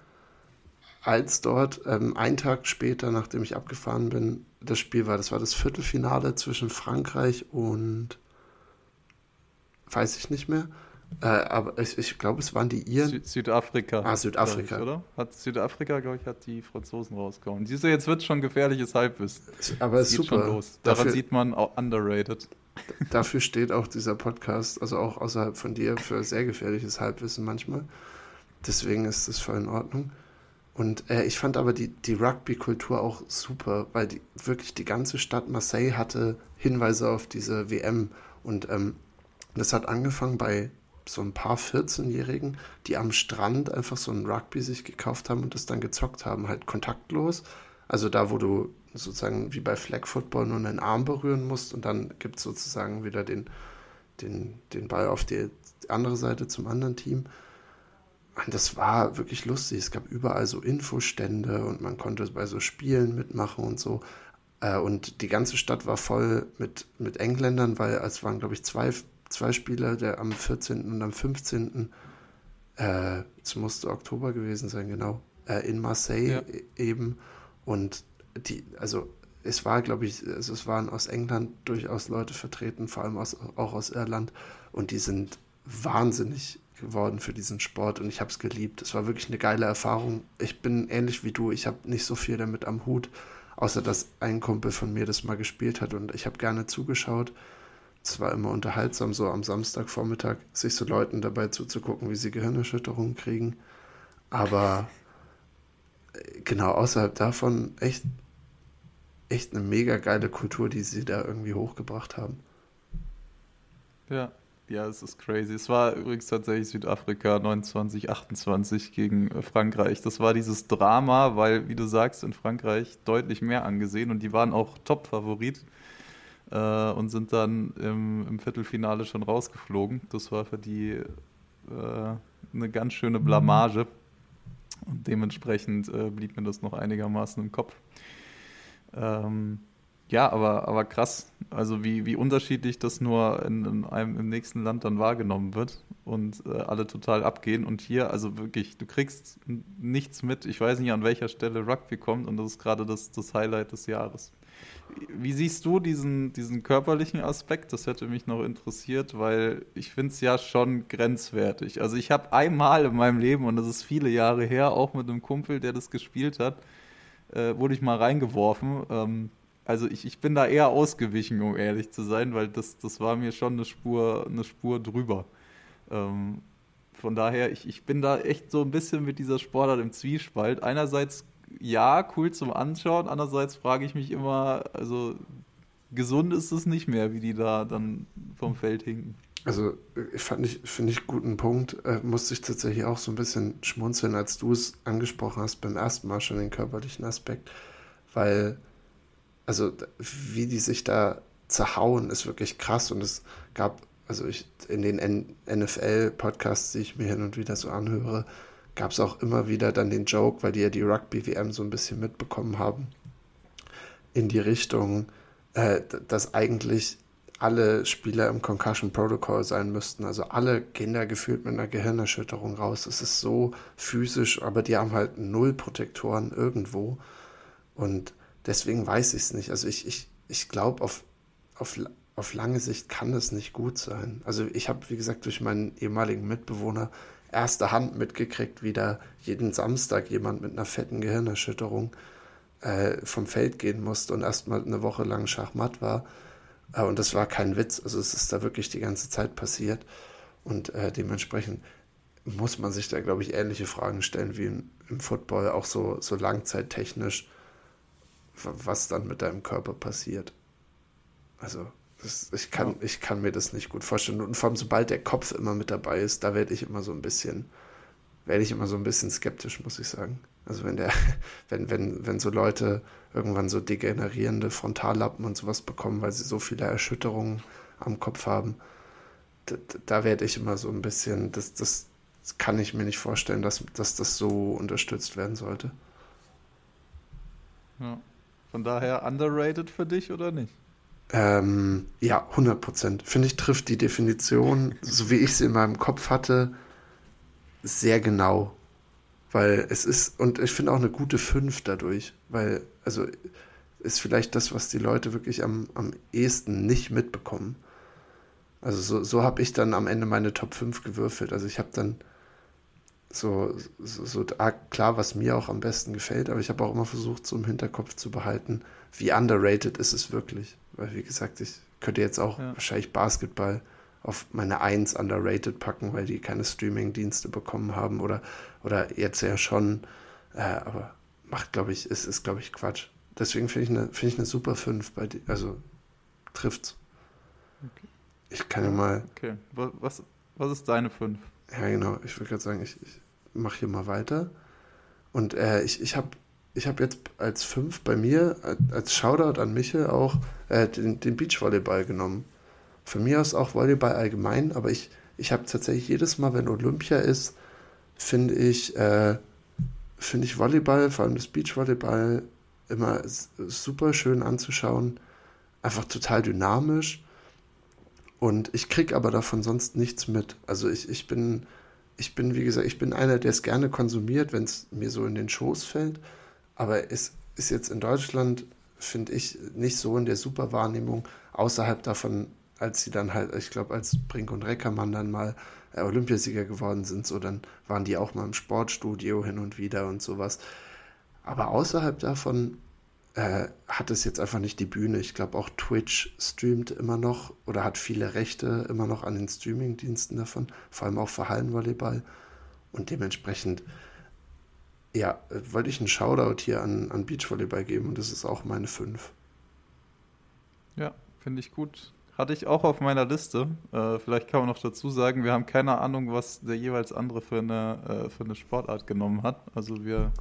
als dort ähm, einen Tag später, nachdem ich abgefahren bin, das Spiel war. Das war das Viertelfinale zwischen Frankreich und weiß ich nicht mehr. Äh, aber ich, ich glaube, es waren die Iren. Süd Südafrika. Ah, Südafrika. Ich, oder? Hat Südafrika, glaube ich, hat die Franzosen rausgehauen. Siehst du, jetzt wird schon gefährliches Halbwissen. Aber es ist super. Schon los. Daran dafür, sieht man auch underrated. Dafür steht auch dieser Podcast, also auch außerhalb von dir, für sehr gefährliches Halbwissen manchmal. Deswegen ist es voll in Ordnung. Und äh, ich fand aber die, die Rugby-Kultur auch super, weil die, wirklich die ganze Stadt Marseille hatte Hinweise auf diese WM. Und ähm, das hat angefangen bei so ein paar 14-Jährigen, die am Strand einfach so ein Rugby sich gekauft haben und das dann gezockt haben, halt kontaktlos. Also da, wo du sozusagen wie bei Flag Football nur einen Arm berühren musst und dann gibt es sozusagen wieder den, den, den Ball auf die andere Seite zum anderen Team. Und das war wirklich lustig. Es gab überall so Infostände und man konnte bei so Spielen mitmachen und so. Äh, und die ganze Stadt war voll mit, mit Engländern, weil es waren, glaube ich, zwei zwei Spieler, der am 14. und am 15. Äh, es musste Oktober gewesen sein, genau, äh, in Marseille ja. E-, eben. Und die, also es war, glaube ich, also es waren aus England durchaus Leute vertreten, vor allem aus, auch aus Irland. Und die sind wahnsinnig geworden für diesen Sport und ich habe es geliebt. Es war wirklich eine geile Erfahrung. Ich bin ähnlich wie du, ich habe nicht so viel damit am Hut, außer dass ein Kumpel von mir das mal gespielt hat und ich habe gerne zugeschaut es war immer unterhaltsam, so am Samstagvormittag sich so Leuten dabei zuzugucken, wie sie Gehirnerschütterungen kriegen. Aber äh, genau außerhalb davon echt, echt eine mega geile Kultur, die sie da irgendwie hochgebracht haben. Ja, ja, es ist crazy. Es war übrigens tatsächlich Südafrika 29, 28 gegen äh, Frankreich. Das war dieses Drama, weil, wie du sagst, in Frankreich deutlich mehr angesehen und die waren auch Top-Favorit äh, und sind dann im, im, Viertelfinale schon rausgeflogen. Das war für die äh, eine ganz schöne Blamage. Und dementsprechend äh, blieb mir das noch einigermaßen im Kopf. Ähm, ja, aber, aber krass, also wie, wie unterschiedlich das nur in, in einem im nächsten Land dann wahrgenommen wird und äh, alle total abgehen. Und hier, also wirklich, du kriegst nichts mit. Ich weiß nicht, an welcher Stelle Rugby kommt und das ist gerade das, das Highlight des Jahres. Wie siehst du diesen, diesen körperlichen Aspekt? Das hätte mich noch interessiert, weil ich finde es ja schon grenzwertig. Also ich habe einmal in meinem Leben, und das ist viele Jahre her, auch mit einem Kumpel, der das gespielt hat, äh, wurde ich mal reingeworfen. Ähm, also ich, ich bin da eher ausgewichen, um ehrlich zu sein, weil das, das war mir schon eine Spur, eine Spur drüber. Ähm, von daher, ich, ich bin da echt so ein bisschen mit dieser Sportart im Zwiespalt. Einerseits ja, cool zum Anschauen. Andererseits frage ich mich immer, also gesund ist es nicht mehr, wie die da dann vom Feld hinken. Also fand ich, finde ich guten Punkt. Äh, musste ich tatsächlich auch so ein bisschen schmunzeln, als du es angesprochen hast, beim ersten Mal schon den körperlichen Aspekt. Weil, also wie die sich da zerhauen, ist wirklich krass. Und es gab, also ich in den NFL-Podcasts, die ich mir hin und wieder so anhöre, gab es auch immer wieder dann den Joke, weil die ja die Rugby-WM so ein bisschen mitbekommen haben, in die Richtung, äh, dass eigentlich alle Spieler im Concussion Protocol sein müssten. Also alle da gefühlt mit einer Gehirnerschütterung raus. Es ist so physisch, aber die haben halt null Protektoren irgendwo. Und deswegen weiß ich es nicht. Also ich, ich, ich glaube, auf, auf, auf lange Sicht kann es nicht gut sein. Also ich habe, wie gesagt, durch meinen ehemaligen Mitbewohner erster Hand mitgekriegt, wie da jeden Samstag jemand mit einer fetten Gehirnerschütterung äh, vom Feld gehen musste und erstmal eine Woche lang Schachmatt war. Äh, und das war kein Witz, also es ist da wirklich die ganze Zeit passiert. Und äh, dementsprechend muss man sich da, glaube ich, ähnliche Fragen stellen wie im, im Football, auch so, so langzeittechnisch, was dann mit deinem Körper passiert. Also ich, kann, ich kann mir das nicht gut vorstellen. Und vor allem, sobald der Kopf immer mit dabei ist, da werde ich immer so ein bisschen, werde ich immer so ein bisschen skeptisch, muss ich sagen. Also wenn der, wenn, wenn, wenn so Leute irgendwann so degenerierende Frontallappen und sowas bekommen, weil sie so viele Erschütterungen am Kopf haben, da, da werde ich immer so ein bisschen, das, das kann ich mir nicht vorstellen, dass, dass das so unterstützt werden sollte. Ja. Von daher underrated für dich oder nicht? Ähm, ja, 100 Prozent. Finde ich, trifft die Definition, so wie ich sie in meinem Kopf hatte, sehr genau. Weil es ist, und ich finde auch eine gute 5 dadurch, weil, also ist vielleicht das, was die Leute wirklich am, am ehesten nicht mitbekommen. Also so, so habe ich dann am Ende meine Top 5 gewürfelt. Also ich habe dann so, so, so ah, klar, was mir auch am besten gefällt, aber ich habe auch immer versucht, so im Hinterkopf zu behalten, wie underrated ist es wirklich. Weil, wie gesagt, ich könnte jetzt auch ja. wahrscheinlich Basketball auf meine Eins underrated packen, weil die keine Streaming-Dienste bekommen haben oder, oder jetzt ja schon. Äh, aber macht, glaube ich, ist, ist glaube ich, Quatsch. Deswegen finde ich eine, find ich eine super 5 bei dir. Also trifft's. Okay. Ich kann ja mal. Okay. Was, was ist deine 5? Ja, genau. Ich würde gerade sagen, ich, ich mache hier mal weiter. Und äh, ich, ich habe ich hab jetzt als 5 bei mir, als Shoutout an Michel auch, äh, den, den Beachvolleyball genommen. Von mir aus auch Volleyball allgemein, aber ich, ich habe tatsächlich jedes Mal, wenn Olympia ist, finde ich, äh, finde ich Volleyball, vor allem das Beachvolleyball, immer super schön anzuschauen. Einfach total dynamisch. Und ich kriege aber davon sonst nichts mit. Also ich, ich bin, ich bin, wie gesagt, ich bin einer, der es gerne konsumiert, wenn es mir so in den Schoß fällt. Aber es ist jetzt in Deutschland, finde ich, nicht so in der Superwahrnehmung, außerhalb davon als sie dann halt, ich glaube, als Brink und Reckermann dann mal äh, Olympiasieger geworden sind, so dann waren die auch mal im Sportstudio hin und wieder und sowas. Aber außerhalb davon äh, hat es jetzt einfach nicht die Bühne. Ich glaube, auch Twitch streamt immer noch oder hat viele Rechte immer noch an den Streaming-Diensten davon, vor allem auch für Hallenvolleyball. Und dementsprechend, ja, wollte ich einen Shoutout hier an, an Beachvolleyball geben und das ist auch meine 5. Ja, finde ich gut. Hatte ich auch auf meiner Liste. Äh, vielleicht kann man noch dazu sagen, wir haben keine Ahnung, was der jeweils andere für eine, äh, für eine Sportart genommen hat. Also wir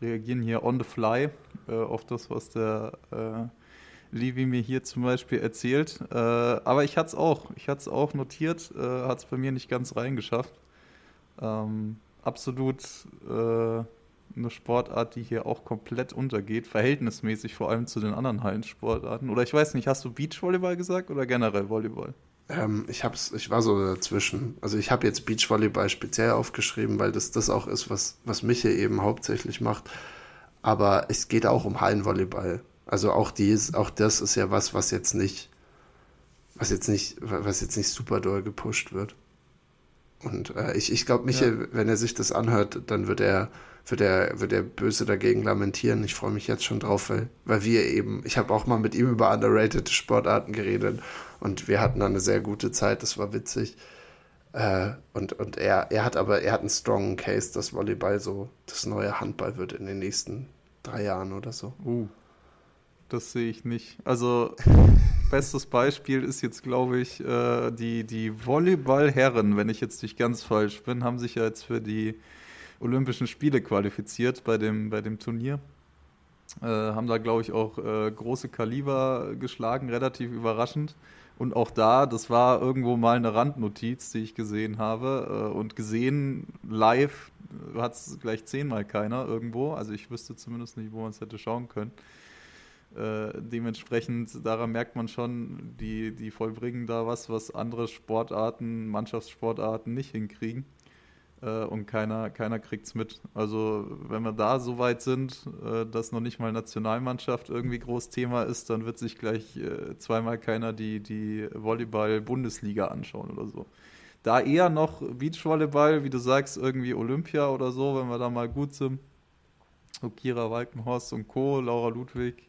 reagieren hier on the fly äh, auf das, was der äh, Levi mir hier zum Beispiel erzählt. Äh, aber ich hatte es auch. Ich hatte es auch notiert, äh, hat es bei mir nicht ganz reingeschafft. Ähm, absolut eine Sportart, die hier auch komplett untergeht, verhältnismäßig vor allem zu den anderen Hallensportarten. Oder ich weiß nicht, hast du Beachvolleyball gesagt oder generell Volleyball? Ähm, ich, hab's, ich war so dazwischen. Also ich habe jetzt Beachvolleyball speziell aufgeschrieben, weil das das auch ist, was, was mich hier eben hauptsächlich macht. Aber es geht auch um Hallenvolleyball. Also auch dies, auch das ist ja was, was jetzt nicht, was jetzt nicht, was jetzt nicht super doll gepusht wird. Und äh, ich, ich glaube, Michael, ja. wenn er sich das anhört, dann wird er wird er, wird er böse dagegen lamentieren. Ich freue mich jetzt schon drauf, weil, weil wir eben, ich habe auch mal mit ihm über underrated Sportarten geredet und wir hatten da eine sehr gute Zeit, das war witzig. Äh, und und er, er hat aber, er hat einen strongen Case, dass Volleyball so das neue Handball wird in den nächsten drei Jahren oder so. Uh, das sehe ich nicht. Also, bestes Beispiel ist jetzt, glaube ich, äh, die, die Volleyball-Herren, wenn ich jetzt nicht ganz falsch bin, haben sich ja jetzt für die Olympischen Spiele qualifiziert bei dem, bei dem Turnier. Äh, haben da, glaube ich, auch äh, große Kaliber geschlagen, relativ überraschend. Und auch da, das war irgendwo mal eine Randnotiz, die ich gesehen habe. Äh, und gesehen live hat es gleich zehnmal keiner irgendwo. Also ich wüsste zumindest nicht, wo man es hätte schauen können. Äh, dementsprechend, daran merkt man schon, die, die vollbringen da was, was andere Sportarten, Mannschaftssportarten nicht hinkriegen äh, und keiner, keiner kriegt es mit. Also wenn wir da so weit sind, äh, dass noch nicht mal Nationalmannschaft irgendwie groß Thema ist, dann wird sich gleich äh, zweimal keiner die, die Volleyball-Bundesliga anschauen oder so. Da eher noch Beachvolleyball, wie du sagst, irgendwie Olympia oder so, wenn wir da mal gut sind. So Kira Walkenhorst und Co., Laura Ludwig,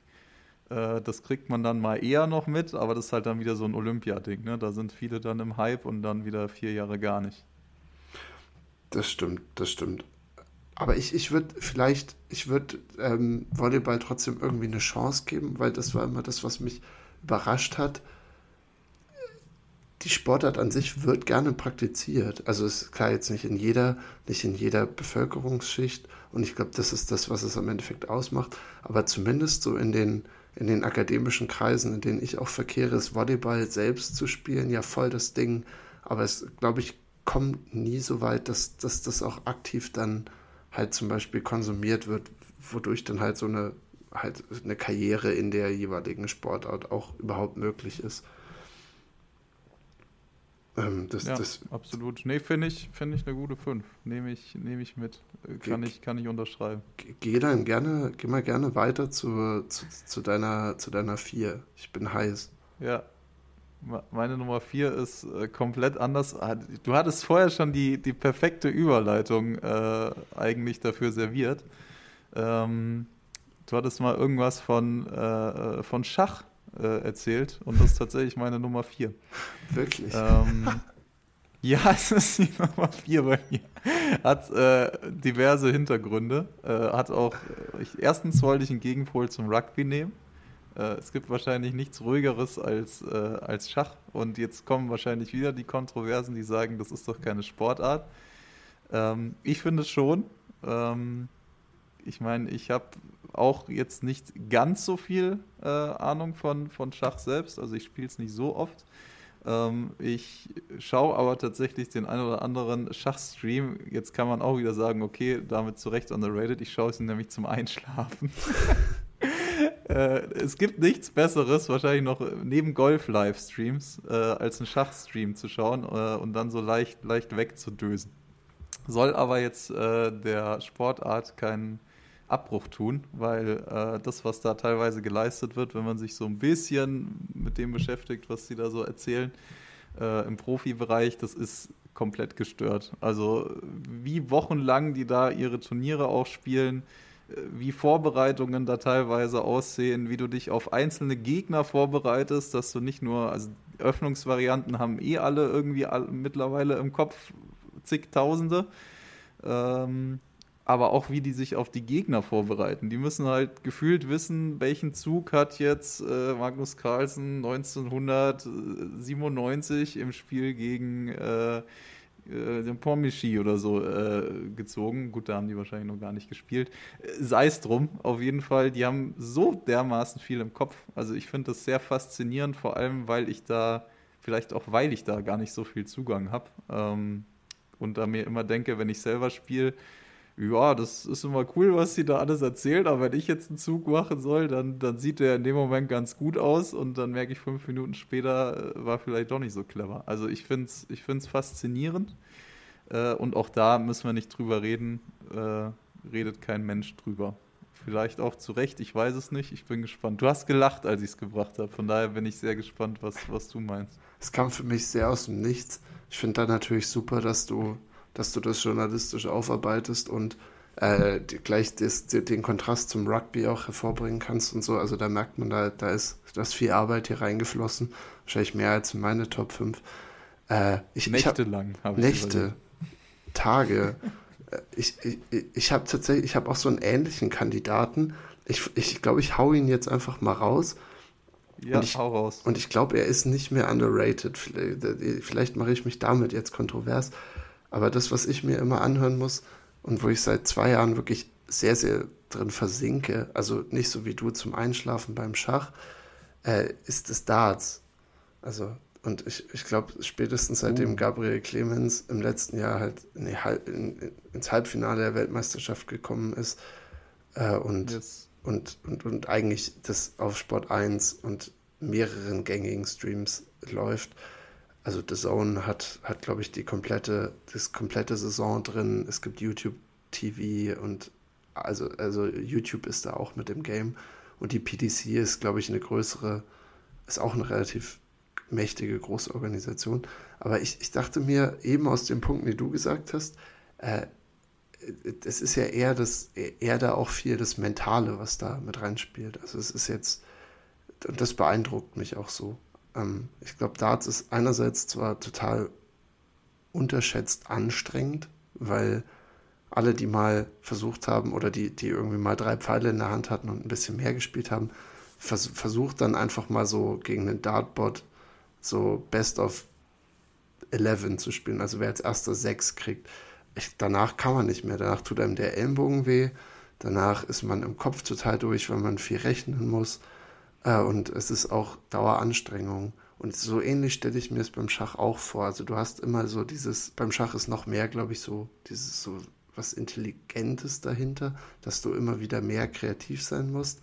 äh, das kriegt man dann mal eher noch mit, aber das ist halt dann wieder so ein Olympia-Ding. Ne? Da sind viele dann im Hype und dann wieder vier Jahre gar nicht. Das stimmt, das stimmt. Aber ich, ich würde vielleicht, ich würde ähm, Volleyball trotzdem irgendwie eine Chance geben, weil das war immer das, was mich überrascht hat. Die Sportart an sich wird gerne praktiziert. Also ist klar jetzt nicht in jeder, nicht in jeder Bevölkerungsschicht. Und ich glaube, das ist das, was es am Endeffekt ausmacht. Aber zumindest so in den, in den akademischen Kreisen, in denen ich auch verkehre, ist Volleyball selbst zu spielen ja voll das Ding. Aber es, glaube ich, kommt nie so weit, dass, dass das auch aktiv dann halt zum Beispiel konsumiert wird, wodurch dann halt so eine halt eine Karriere in der jeweiligen Sportart auch überhaupt möglich ist. Ähm, das, ja, das, absolut. Nee, finde ich, find ich eine gute 5. Nehme ich, nehm ich mit. Kann ich, kann ich unterschreiben. Geh dann gerne, geh mal gerne weiter zu, zu, zu deiner, zu deiner 4. Ich bin heiß. Ja. Meine Nummer 4 ist äh, komplett anders. Du hattest vorher schon die, die perfekte Überleitung äh, eigentlich dafür serviert. Ähm, du hattest mal irgendwas von, äh, von Schach äh, erzählt und das ist tatsächlich meine Nummer 4. Wirklich? Ähm, ja, es ist die Nummer 4 bei mir. Hat äh, diverse Hintergründe. Äh, hat auch, ich, erstens wollte ich einen Gegenpol zum Rugby nehmen. Äh, es gibt wahrscheinlich nichts ruhigeres als, äh, als Schach und jetzt kommen wahrscheinlich wieder die Kontroversen, die sagen, das ist doch keine Sportart. Ähm, ich finde es schon. Ähm, ich meine, ich habe auch jetzt nicht ganz so viel äh, Ahnung von, von Schach selbst, also ich spiele es nicht so oft. Ähm, ich schaue aber tatsächlich den einen oder anderen Schachstream. Jetzt kann man auch wieder sagen, okay, damit zu Recht underrated. Ich schaue es nämlich zum Einschlafen. äh, es gibt nichts Besseres, wahrscheinlich noch neben Golf-Livestreams, äh, als einen Schachstream zu schauen äh, und dann so leicht, leicht wegzudösen. Soll aber jetzt äh, der Sportart keinen Abbruch tun, weil äh, das, was da teilweise geleistet wird, wenn man sich so ein bisschen mit dem beschäftigt, was sie da so erzählen, äh, im Profibereich, das ist komplett gestört. Also wie wochenlang die da ihre Turniere auch spielen, wie Vorbereitungen da teilweise aussehen, wie du dich auf einzelne Gegner vorbereitest, dass du nicht nur, also Öffnungsvarianten haben eh alle irgendwie alle, mittlerweile im Kopf zigtausende. Ähm, aber auch wie die sich auf die Gegner vorbereiten. Die müssen halt gefühlt wissen, welchen Zug hat jetzt äh, Magnus Carlsen 1997 im Spiel gegen äh, äh, den Pormichi oder so äh, gezogen. Gut, da haben die wahrscheinlich noch gar nicht gespielt. Äh, sei es drum, auf jeden Fall. Die haben so dermaßen viel im Kopf. Also ich finde das sehr faszinierend, vor allem weil ich da, vielleicht auch weil ich da gar nicht so viel Zugang habe. Ähm, und da mir immer denke, wenn ich selber spiele, ja, das ist immer cool, was sie da alles erzählt, aber wenn ich jetzt einen Zug machen soll, dann, dann sieht der in dem Moment ganz gut aus und dann merke ich fünf Minuten später, äh, war vielleicht doch nicht so clever. Also ich finde es ich find's faszinierend äh, und auch da müssen wir nicht drüber reden, äh, redet kein Mensch drüber. Vielleicht auch zu Recht, ich weiß es nicht, ich bin gespannt. Du hast gelacht, als ich es gebracht habe, von daher bin ich sehr gespannt, was, was du meinst. Es kam für mich sehr aus dem Nichts. Ich finde da natürlich super, dass du dass du das journalistisch aufarbeitest und äh, gleich das, den Kontrast zum Rugby auch hervorbringen kannst und so. Also da merkt man, da, da ist das viel Arbeit hier reingeflossen. Wahrscheinlich mehr als in meine Top 5. Äh, ich, Nächte ich hab, lang habe ich Nächte, überlegt. Tage. Äh, ich ich, ich habe tatsächlich, ich habe auch so einen ähnlichen Kandidaten. Ich, ich glaube, ich hau ihn jetzt einfach mal raus. Ja, ich, hau raus. Und ich glaube, er ist nicht mehr underrated. Vielleicht, vielleicht mache ich mich damit jetzt kontrovers. Aber das, was ich mir immer anhören muss und wo ich seit zwei Jahren wirklich sehr, sehr drin versinke, also nicht so wie du zum Einschlafen beim Schach, äh, ist das Darts. Also, und ich, ich glaube, spätestens seitdem uh. Gabriel Clemens im letzten Jahr halt in in, ins Halbfinale der Weltmeisterschaft gekommen ist äh, und, yes. und, und, und eigentlich das auf Sport 1 und mehreren gängigen Streams läuft, also The Zone hat, hat glaube ich, die komplette, das komplette Saison drin. Es gibt YouTube TV und also, also YouTube ist da auch mit dem Game. Und die PDC ist, glaube ich, eine größere, ist auch eine relativ mächtige, große Organisation. Aber ich, ich dachte mir eben aus den Punkten, die du gesagt hast, äh, es ist ja eher das, eher da auch viel das Mentale, was da mit reinspielt. Also es ist jetzt, und das beeindruckt mich auch so. Ähm, ich glaube, Darts ist einerseits zwar total unterschätzt anstrengend, weil alle, die mal versucht haben oder die, die irgendwie mal drei Pfeile in der Hand hatten und ein bisschen mehr gespielt haben, vers versucht dann einfach mal so gegen einen Dartbot so Best of 11 zu spielen. Also wer als erster sechs kriegt. Ich, danach kann man nicht mehr. Danach tut einem der Ellenbogen weh. Danach ist man im Kopf total durch, weil man viel rechnen muss. Äh, und es ist auch Daueranstrengung. Und so ähnlich stelle ich mir es beim Schach auch vor. Also du hast immer so dieses, beim Schach ist noch mehr, glaube ich, so dieses so was Intelligentes dahinter, dass du immer wieder mehr kreativ sein musst.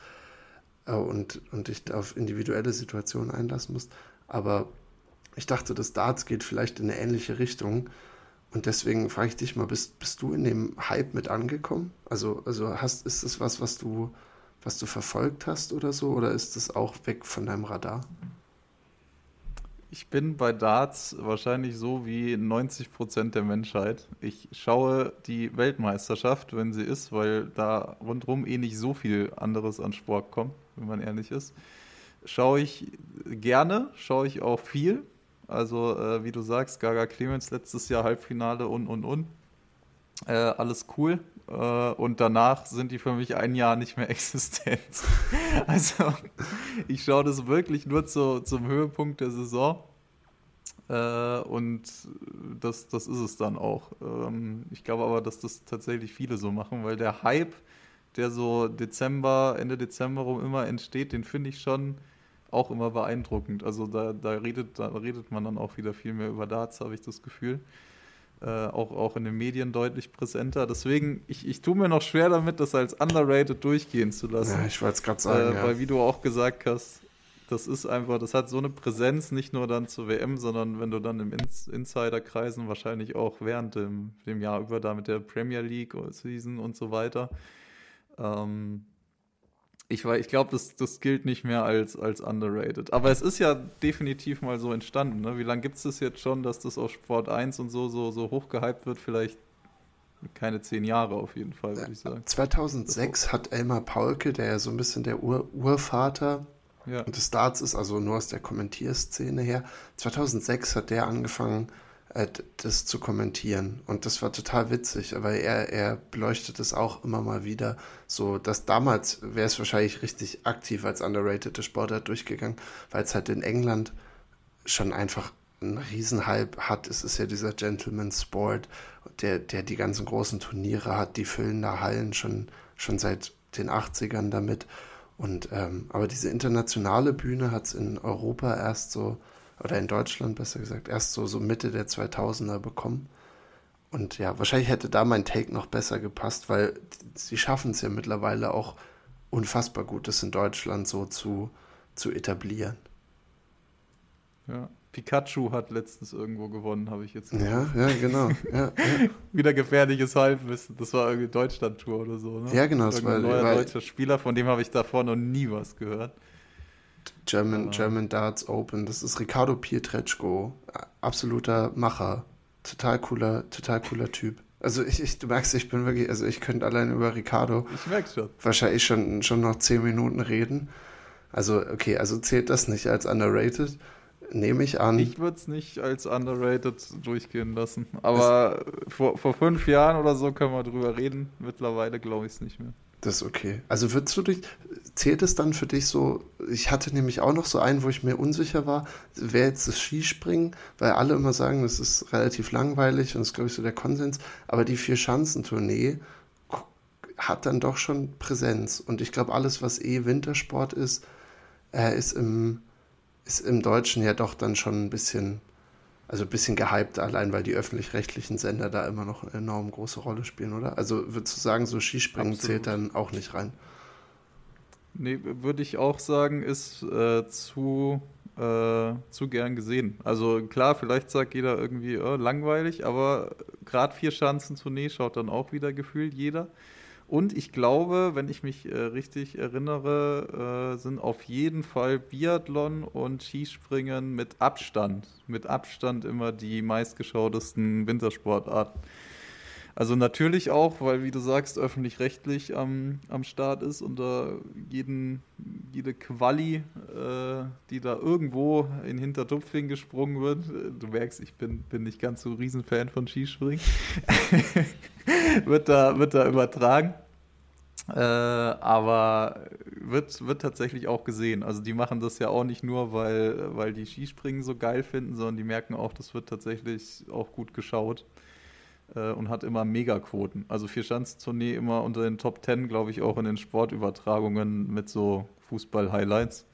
äh, und, und dich auf individuelle Situationen einlassen musst. Aber ich dachte, das Darts geht vielleicht in eine ähnliche Richtung. Und deswegen frage ich dich mal, bist, bist du in dem Hype mit angekommen? Also, also hast, ist das was, was du, was du verfolgt hast oder so? Oder ist das auch weg von deinem Radar? Ich bin bei Darts wahrscheinlich so wie 90 Prozent der Menschheit. Ich schaue die Weltmeisterschaft, wenn sie ist, weil da rundherum eh nicht so viel anderes an Sport kommt, wenn man ehrlich ist. Schaue ich gerne, schaue ich auch viel. Also, äh, wie du sagst, Gaga Clemens letztes Jahr Halbfinale und und und. Äh, alles cool. Äh, und danach sind die für mich ein Jahr nicht mehr existent. also, ich schaue das wirklich nur zu, zum Höhepunkt der Saison. Äh, und das, das ist es dann auch. Ähm, ich glaube aber, dass das tatsächlich viele so machen, weil der Hype, der so Dezember, Ende Dezember rum immer entsteht, den finde ich schon auch immer beeindruckend. Also da, da, redet, da redet man dann auch wieder viel mehr über Darts, habe ich das Gefühl. Äh, auch, auch in den Medien deutlich präsenter. Deswegen, ich, ich tue mir noch schwer damit, das als underrated durchgehen zu lassen. Ja, ich wollte es gerade sagen. Äh, ja. Weil, wie du auch gesagt hast, das ist einfach, das hat so eine Präsenz, nicht nur dann zur WM, sondern wenn du dann im Ins Insiderkreisen wahrscheinlich auch während dem, dem Jahr über da mit der Premier League Season und so weiter. Ähm, ich, ich glaube, das, das gilt nicht mehr als, als underrated. Aber es ist ja definitiv mal so entstanden. Ne? Wie lange gibt es das jetzt schon, dass das auf Sport 1 und so, so, so hoch gehypt wird? Vielleicht keine zehn Jahre auf jeden Fall, würde ich sagen. 2006 hat Elmar Paulke, der ja so ein bisschen der Ur Urvater ja. des Darts ist, also nur aus der Kommentierszene her, 2006 hat der angefangen, das zu kommentieren. Und das war total witzig, aber er, er beleuchtet es auch immer mal wieder. So, dass damals wäre es wahrscheinlich richtig aktiv als underrated Sportart durchgegangen, weil es halt in England schon einfach einen Riesenhype hat. Es ist ja dieser Gentleman Sport, der, der die ganzen großen Turniere hat, die füllen da Hallen schon, schon seit den 80ern damit. Und ähm, aber diese internationale Bühne hat es in Europa erst so oder in Deutschland besser gesagt, erst so, so Mitte der 2000er bekommen. Und ja, wahrscheinlich hätte da mein Take noch besser gepasst, weil sie schaffen es ja mittlerweile auch unfassbar gut, das in Deutschland so zu, zu etablieren. Ja, Pikachu hat letztens irgendwo gewonnen, habe ich jetzt gesehen. Ja, ja, genau. Ja, ja. Wieder gefährliches Halbwissen. Das war irgendwie Deutschland-Tour oder so, ne? Ja, genau. Das war ein neuer deutscher Spieler, von dem habe ich davor noch nie was gehört. German, German Darts Open. Das ist Ricardo Pietreczko. Absoluter Macher. Total cooler, total cooler Typ. Also ich, ich, du merkst, ich bin wirklich, also ich könnte allein über Ricardo schon. wahrscheinlich schon, schon noch zehn Minuten reden. Also, okay, also zählt das nicht als underrated? Nehme ich an. Ich würde es nicht als underrated durchgehen lassen. Aber vor, vor fünf Jahren oder so können wir drüber reden. Mittlerweile glaube ich es nicht mehr. Das ist okay. Also würdest du dich, zählt es dann für dich so, ich hatte nämlich auch noch so einen, wo ich mir unsicher war, wäre jetzt das Skispringen, weil alle immer sagen, das ist relativ langweilig und das ist, glaube ich, so der Konsens, aber die Vier-Schanzentournee hat dann doch schon Präsenz und ich glaube, alles, was eh Wintersport ist, äh, ist, im, ist im Deutschen ja doch dann schon ein bisschen also ein bisschen gehypt, allein weil die öffentlich-rechtlichen Sender da immer noch eine enorm große Rolle spielen, oder? Also würdest du sagen, so Skispringen Absolut. zählt dann auch nicht rein? Nee, würde ich auch sagen, ist äh, zu, äh, zu gern gesehen. Also klar, vielleicht sagt jeder irgendwie oh, langweilig, aber gerade vier Schanzen Tournee schaut dann auch wieder gefühlt jeder. Und ich glaube, wenn ich mich äh, richtig erinnere, äh, sind auf jeden Fall Biathlon und Skispringen mit Abstand, mit Abstand immer die meistgeschautesten Wintersportarten. Also natürlich auch, weil, wie du sagst, öffentlich-rechtlich am, am Start ist und da jeden, jede Quali, äh, die da irgendwo in Hintertupfing gesprungen wird, du merkst, ich bin, bin nicht ganz so ein Riesenfan von Skispringen, wird, da, wird da übertragen. Äh, aber wird, wird tatsächlich auch gesehen. Also die machen das ja auch nicht nur, weil, weil die Skispringen so geil finden, sondern die merken auch, das wird tatsächlich auch gut geschaut äh, und hat immer Megaquoten. Also Vierschanzentournee immer unter den Top Ten, glaube ich, auch in den Sportübertragungen mit so Fußball-Highlights.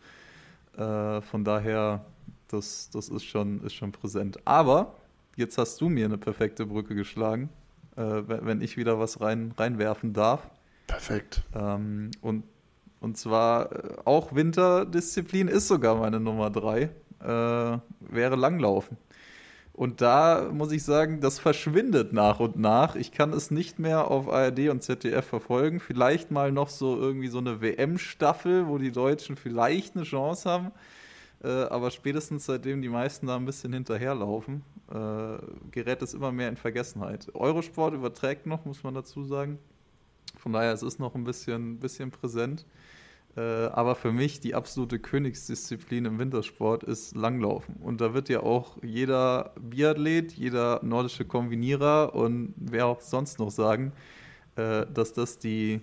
Äh, von daher, das, das ist, schon, ist schon präsent. Aber jetzt hast du mir eine perfekte Brücke geschlagen, äh, wenn ich wieder was rein, reinwerfen darf. Perfekt. Ähm, und Und zwar äh, auch Winterdisziplin ist sogar meine Nummer drei. Äh, wäre Langlaufen. Und da muss ich sagen, das verschwindet nach und nach. Ich kann es nicht mehr auf ARD und ZDF verfolgen. Vielleicht mal noch so irgendwie so eine WM-Staffel, wo die Deutschen vielleicht eine Chance haben. Äh, aber spätestens seitdem die meisten da ein bisschen hinterherlaufen, äh, gerät es immer mehr in Vergessenheit. Eurosport überträgt noch, muss man dazu sagen. Von daher es ist es noch ein bisschen, bisschen präsent. Äh, aber für mich die absolute Königsdisziplin im Wintersport ist Langlaufen. Und da wird ja auch jeder Biathlet, jeder nordische Kombinierer und wer auch sonst noch sagen, äh, dass das die,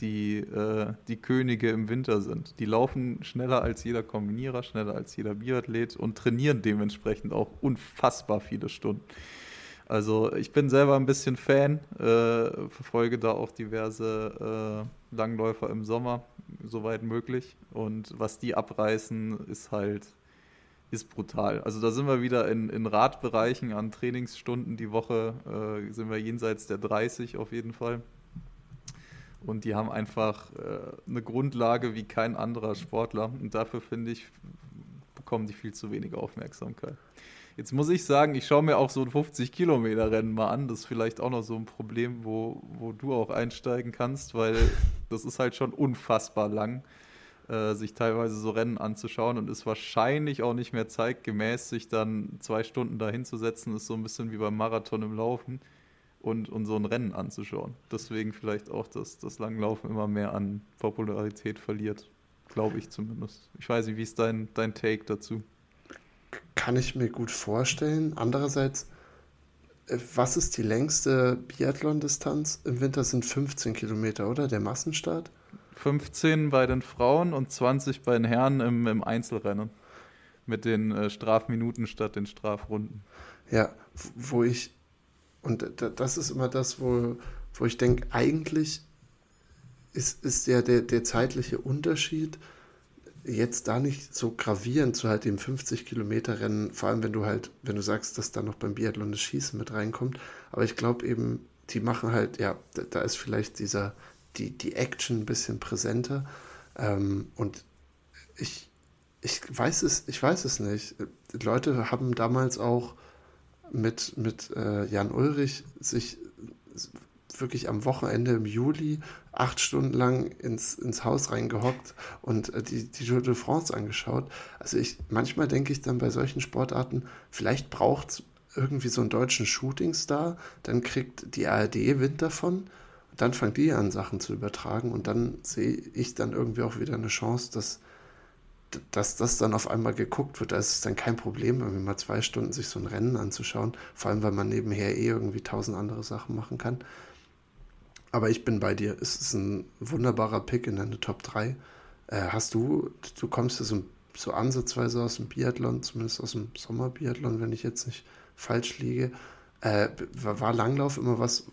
die, äh, die Könige im Winter sind. Die laufen schneller als jeder Kombinierer, schneller als jeder Biathlet und trainieren dementsprechend auch unfassbar viele Stunden. Also ich bin selber ein bisschen Fan, äh, verfolge da auch diverse äh, Langläufer im Sommer, soweit möglich. Und was die abreißen, ist halt ist brutal. Also da sind wir wieder in, in Radbereichen an Trainingsstunden die Woche, äh, sind wir jenseits der 30 auf jeden Fall. Und die haben einfach äh, eine Grundlage wie kein anderer Sportler. Und dafür finde ich, bekommen die viel zu wenig Aufmerksamkeit. Jetzt muss ich sagen, ich schaue mir auch so ein 50-Kilometer-Rennen mal an. Das ist vielleicht auch noch so ein Problem, wo, wo du auch einsteigen kannst, weil das ist halt schon unfassbar lang, äh, sich teilweise so Rennen anzuschauen und ist wahrscheinlich auch nicht mehr zeitgemäß, sich dann zwei Stunden dahin zu setzen. Ist so ein bisschen wie beim Marathon im Laufen und, und so ein Rennen anzuschauen. Deswegen vielleicht auch, dass das Langlaufen immer mehr an Popularität verliert. Glaube ich zumindest. Ich weiß nicht, wie ist dein, dein Take dazu? Kann ich mir gut vorstellen. Andererseits, äh, was ist die längste Biathlon-Distanz? Im Winter sind 15 Kilometer, oder? Der Massenstart? 15 bei den Frauen und 20 bei den Herren im, im Einzelrennen. Mit den äh, Strafminuten statt den Strafrunden. Ja, wo ich, und das ist immer das, wo, wo ich denke, eigentlich ist, ist ja der, der zeitliche Unterschied jetzt da nicht so gravierend zu halt dem 50-Kilometer-Rennen, vor allem wenn du halt, wenn du sagst, dass da noch beim Biathlon das Schießen mit reinkommt. Aber ich glaube eben, die machen halt, ja, da, ist vielleicht dieser, die, die Action ein bisschen präsenter. Ähm, und ich, ich weiß es, ich weiß es nicht. Die Leute haben damals auch mit, mit äh, Jan Ulrich sich wirklich am Wochenende im Juli acht Stunden lang ins, ins Haus reingehockt und äh, die, die Tour de France angeschaut. Also ich, manchmal denke ich dann bei solchen Sportarten, vielleicht braucht es irgendwie so einen deutschen Shootingstar, dann kriegt die ARD Wind davon und dann fangen die an, Sachen zu übertragen und dann sehe ich dann irgendwie auch wieder eine Chance, dass, dass das dann auf einmal geguckt wird. Da ist es dann kein Problem, irgendwie mal zwei Stunden sich so ein Rennen anzuschauen, vor allem weil man nebenher eh irgendwie tausend andere Sachen machen kann. Aber ich bin bei dir. Es ist ein wunderbarer Pick in deine Top 3. Äh, hast du, du kommst so, so ansatzweise aus dem Biathlon, zumindest aus dem Sommerbiathlon, wenn ich jetzt nicht falsch liege. Äh, war Langlauf immer was,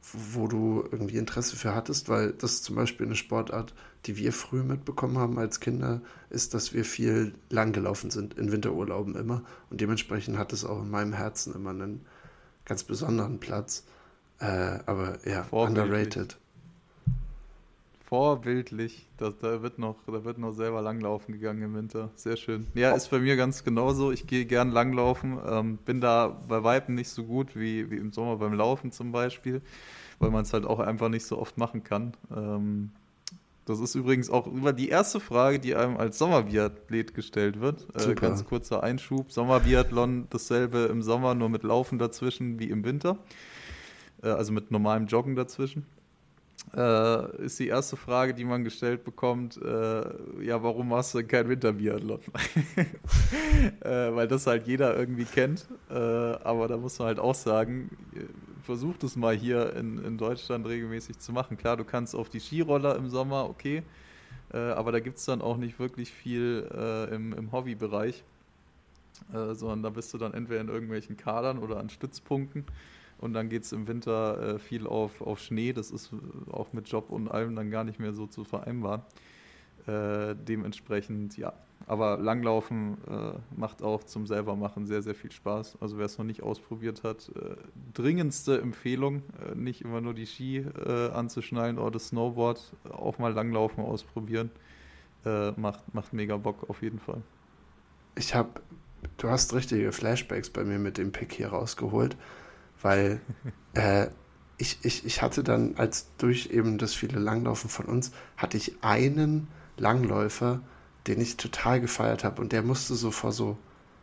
wo du irgendwie Interesse für hattest? Weil das zum Beispiel eine Sportart, die wir früh mitbekommen haben als Kinder, ist, dass wir viel lang gelaufen sind, in Winterurlauben immer. Und dementsprechend hat es auch in meinem Herzen immer einen ganz besonderen Platz. Äh, aber ja, underrated. Vorbildlich. Da, da, wird noch, da wird noch selber langlaufen gegangen im Winter. Sehr schön. Ja, ist bei mir ganz genauso. Ich gehe gern langlaufen. Ähm, bin da bei Weitem nicht so gut wie, wie im Sommer beim Laufen zum Beispiel, weil man es halt auch einfach nicht so oft machen kann. Ähm, das ist übrigens auch immer die erste Frage, die einem als Sommerbiathlet gestellt wird. Äh, ganz kurzer Einschub. Sommerbiathlon, dasselbe im Sommer, nur mit Laufen dazwischen wie im Winter äh, also mit normalem Joggen dazwischen. Äh, ist die erste Frage, die man gestellt bekommt, äh, ja, warum machst du kein Winterbiathlon? äh, weil das halt jeder irgendwie kennt, äh, aber da muss man halt auch sagen, äh, versucht es mal hier in, in Deutschland regelmäßig zu machen. Klar, du kannst auf die Skiroller im Sommer, okay, äh, aber da gibt es dann auch nicht wirklich viel im, im Hobbybereich, sondern da bist du dann entweder in irgendwelchen Kadern oder an Stützpunkten. Und dann geht es im Winter äh, viel auf, auf Schnee. Das ist auch mit Job und allem dann gar nicht mehr so zu vereinbaren. Äh, dementsprechend, ja. Aber Langlaufen äh, macht auch zum selbermachen sehr, sehr viel Spaß. Also wer es noch nicht ausprobiert hat, äh, dringendste Empfehlung, äh, nicht immer nur die Ski äh, anzuschnallen oder das Snowboard, auch mal Langlaufen ausprobieren. Äh, macht, macht mega Bock auf jeden Fall. Ich habe, du hast richtige Flashbacks bei mir mit dem Pick hier rausgeholt, weil ich, ich, ich hatte dann, als durch eben das viele Langlaufen von uns, hatte ich einen Langläufer, den ich total gefeiert habe. Und der musste so vor so,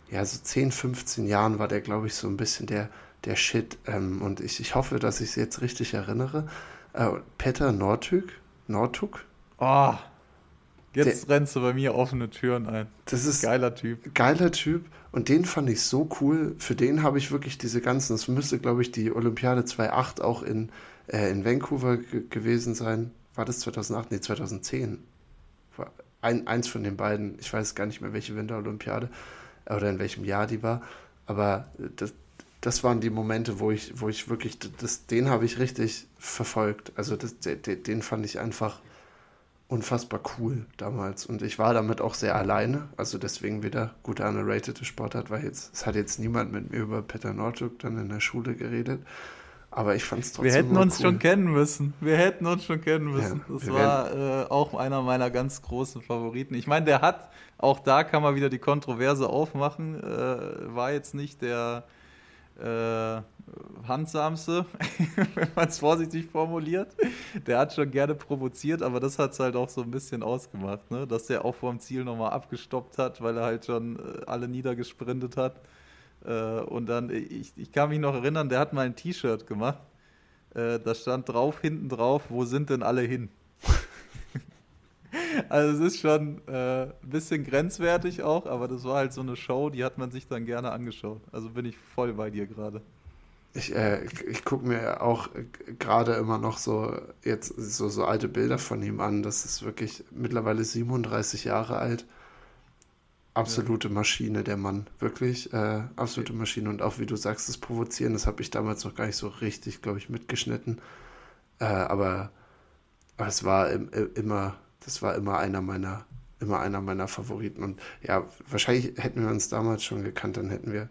ja, so 10, 15 Jahren war der, glaube ich, so ein bisschen der, der Shit. Ähm, und ich, ich hoffe, dass ich es jetzt richtig erinnere. Äh, Peter Nordtug. Nordtug? Oh, jetzt der, rennst du bei mir offene Türen ein. Das ist geiler Typ. Geiler Typ. Und den fand ich so cool. Für den habe ich wirklich diese ganzen, das müsste, glaube ich, die Olympiade 2.8 auch in, äh, in Vancouver gewesen sein. War das 2008? Nee, 2010 ein, eins von den beiden, ich weiß gar nicht mehr, welche Winterolympiade oder in welchem Jahr die war, aber das, das waren die Momente, wo ich, wo ich wirklich, das, den habe ich richtig verfolgt. Also das, den, den fand ich einfach unfassbar cool damals. Und ich war damit auch sehr alleine. Also deswegen wieder gute underrated Sportart, weil jetzt, es hat jetzt niemand mit mir über Peter Norduk dann in der Schule geredet. Aber ich fand es trotzdem. Wir hätten uns cool. schon kennen müssen. Wir hätten uns schon kennen müssen. Ja, das war äh, auch einer meiner ganz großen Favoriten. Ich meine, der hat, auch da kann man wieder die Kontroverse aufmachen, äh, war jetzt nicht der äh, handsamste, wenn man es vorsichtig formuliert. Der hat schon gerne provoziert, aber das hat es halt auch so ein bisschen ausgemacht, ne? dass der auch vor dem Ziel nochmal abgestoppt hat, weil er halt schon äh, alle niedergesprintet hat. Äh, und dann, ich, ich kann mich noch erinnern, der hat mal ein T-Shirt gemacht. Äh, da stand drauf, hinten drauf, wo sind denn alle hin? also es ist schon äh, ein bisschen grenzwertig auch, aber das war halt so eine Show, die hat man sich dann gerne angeschaut. Also bin ich voll bei dir gerade. Ich, äh, ich gucke mir auch gerade immer noch so jetzt so, so alte Bilder von ihm an. Das ist wirklich mittlerweile 37 Jahre alt absolute Maschine, der Mann. Wirklich äh, absolute Maschine. Und auch wie du sagst, das Provozieren, das habe ich damals noch gar nicht so richtig, glaube ich, mitgeschnitten. Äh, aber, aber es war im, immer, das war immer einer meiner, immer einer meiner Favoriten. Und ja, wahrscheinlich hätten wir uns damals schon gekannt, dann hätten wir,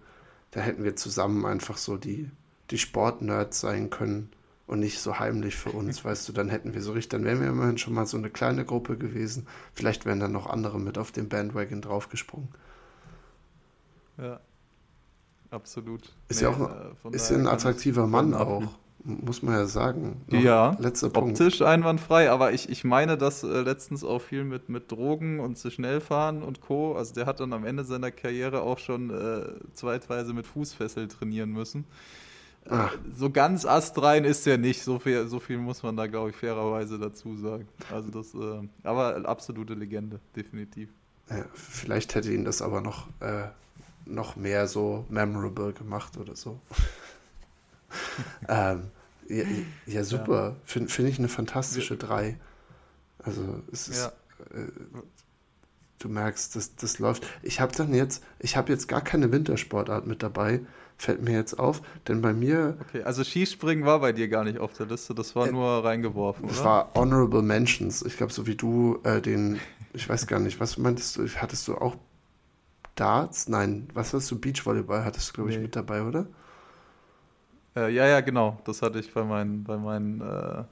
da hätten wir zusammen einfach so die, die Sportnerds sein können und nicht so heimlich für uns, weißt du, dann hätten wir so richtig, dann wären wir immerhin schon mal so eine kleine Gruppe gewesen. Vielleicht wären dann noch andere mit auf den Bandwagon draufgesprungen. Ja, absolut. Ist nee, ja auch äh, ist ein attraktiver Mann auch, muss man ja sagen. Noch ja, letzter Punkt. optisch einwandfrei, aber ich, ich meine, dass äh, letztens auch viel mit, mit Drogen und zu schnell fahren und Co. Also der hat dann am Ende seiner Karriere auch schon äh, zweitweise mit Fußfessel trainieren müssen. Ach. So ganz astrein ist er nicht. So viel, so viel muss man da, glaube ich, fairerweise dazu sagen. Also das, äh, aber absolute Legende, definitiv. Ja, vielleicht hätte ihn das aber noch, äh, noch mehr so memorable gemacht oder so. ähm, ja, ja, super. Ja. Finde find ich eine fantastische 3. Also es ist. Äh, du merkst, das, das läuft. Ich habe dann jetzt, ich habe jetzt gar keine Wintersportart mit dabei fällt mir jetzt auf, denn bei mir. Okay, also Skispringen war bei dir gar nicht auf der Liste, das war äh, nur reingeworfen, Das war Honorable Mentions. Ich glaube, so wie du äh, den, ich weiß gar nicht, was meintest du, hattest du auch Darts? Nein, was hast du? Beachvolleyball hattest du, glaube ich, nee. mit dabei, oder? Äh, ja, ja, genau. Das hatte ich bei meinen, bei meinen, äh,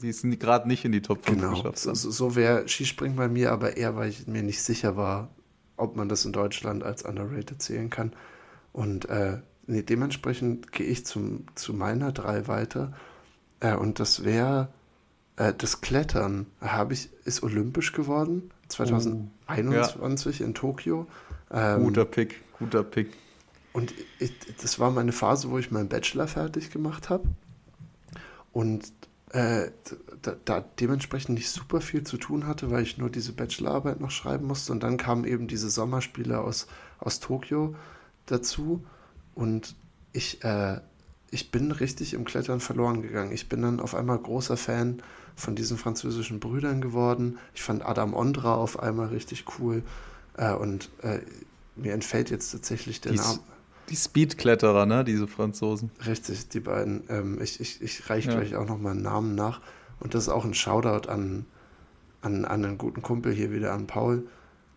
die ist gerade nicht in die Top 5 genau. geschafft. So, so wäre Skispringen bei mir, aber eher, weil ich mir nicht sicher war, ob man das in Deutschland als underrated zählen kann. Und äh, nee, dementsprechend gehe ich zum, zu meiner drei weiter. Äh, und das wäre äh, das Klettern. Habe ich, ist olympisch geworden, 2021 oh, ja. in Tokio. Ähm, guter Pick, guter Pick. Und ich, das war meine Phase, wo ich meinen Bachelor fertig gemacht habe. Und äh, da, da, dementsprechend nicht super viel zu tun hatte, weil ich nur diese Bachelorarbeit noch schreiben musste. Und dann kamen eben diese Sommerspiele aus, aus Tokio dazu. Und ich, äh, ich bin richtig im Klettern verloren gegangen. Ich bin dann auf einmal großer Fan von diesen französischen Brüdern geworden. Ich fand Adam Ondra auf einmal richtig cool. Äh, und äh, mir entfällt jetzt tatsächlich der die, Name. Die Speedkletterer, ne? Diese Franzosen. Richtig, die beiden. Ähm, ich ich, ich reiche ja. gleich auch noch mal einen Namen nach. Und das ist auch ein Shoutout an, an, an einen guten Kumpel hier wieder, an Paul,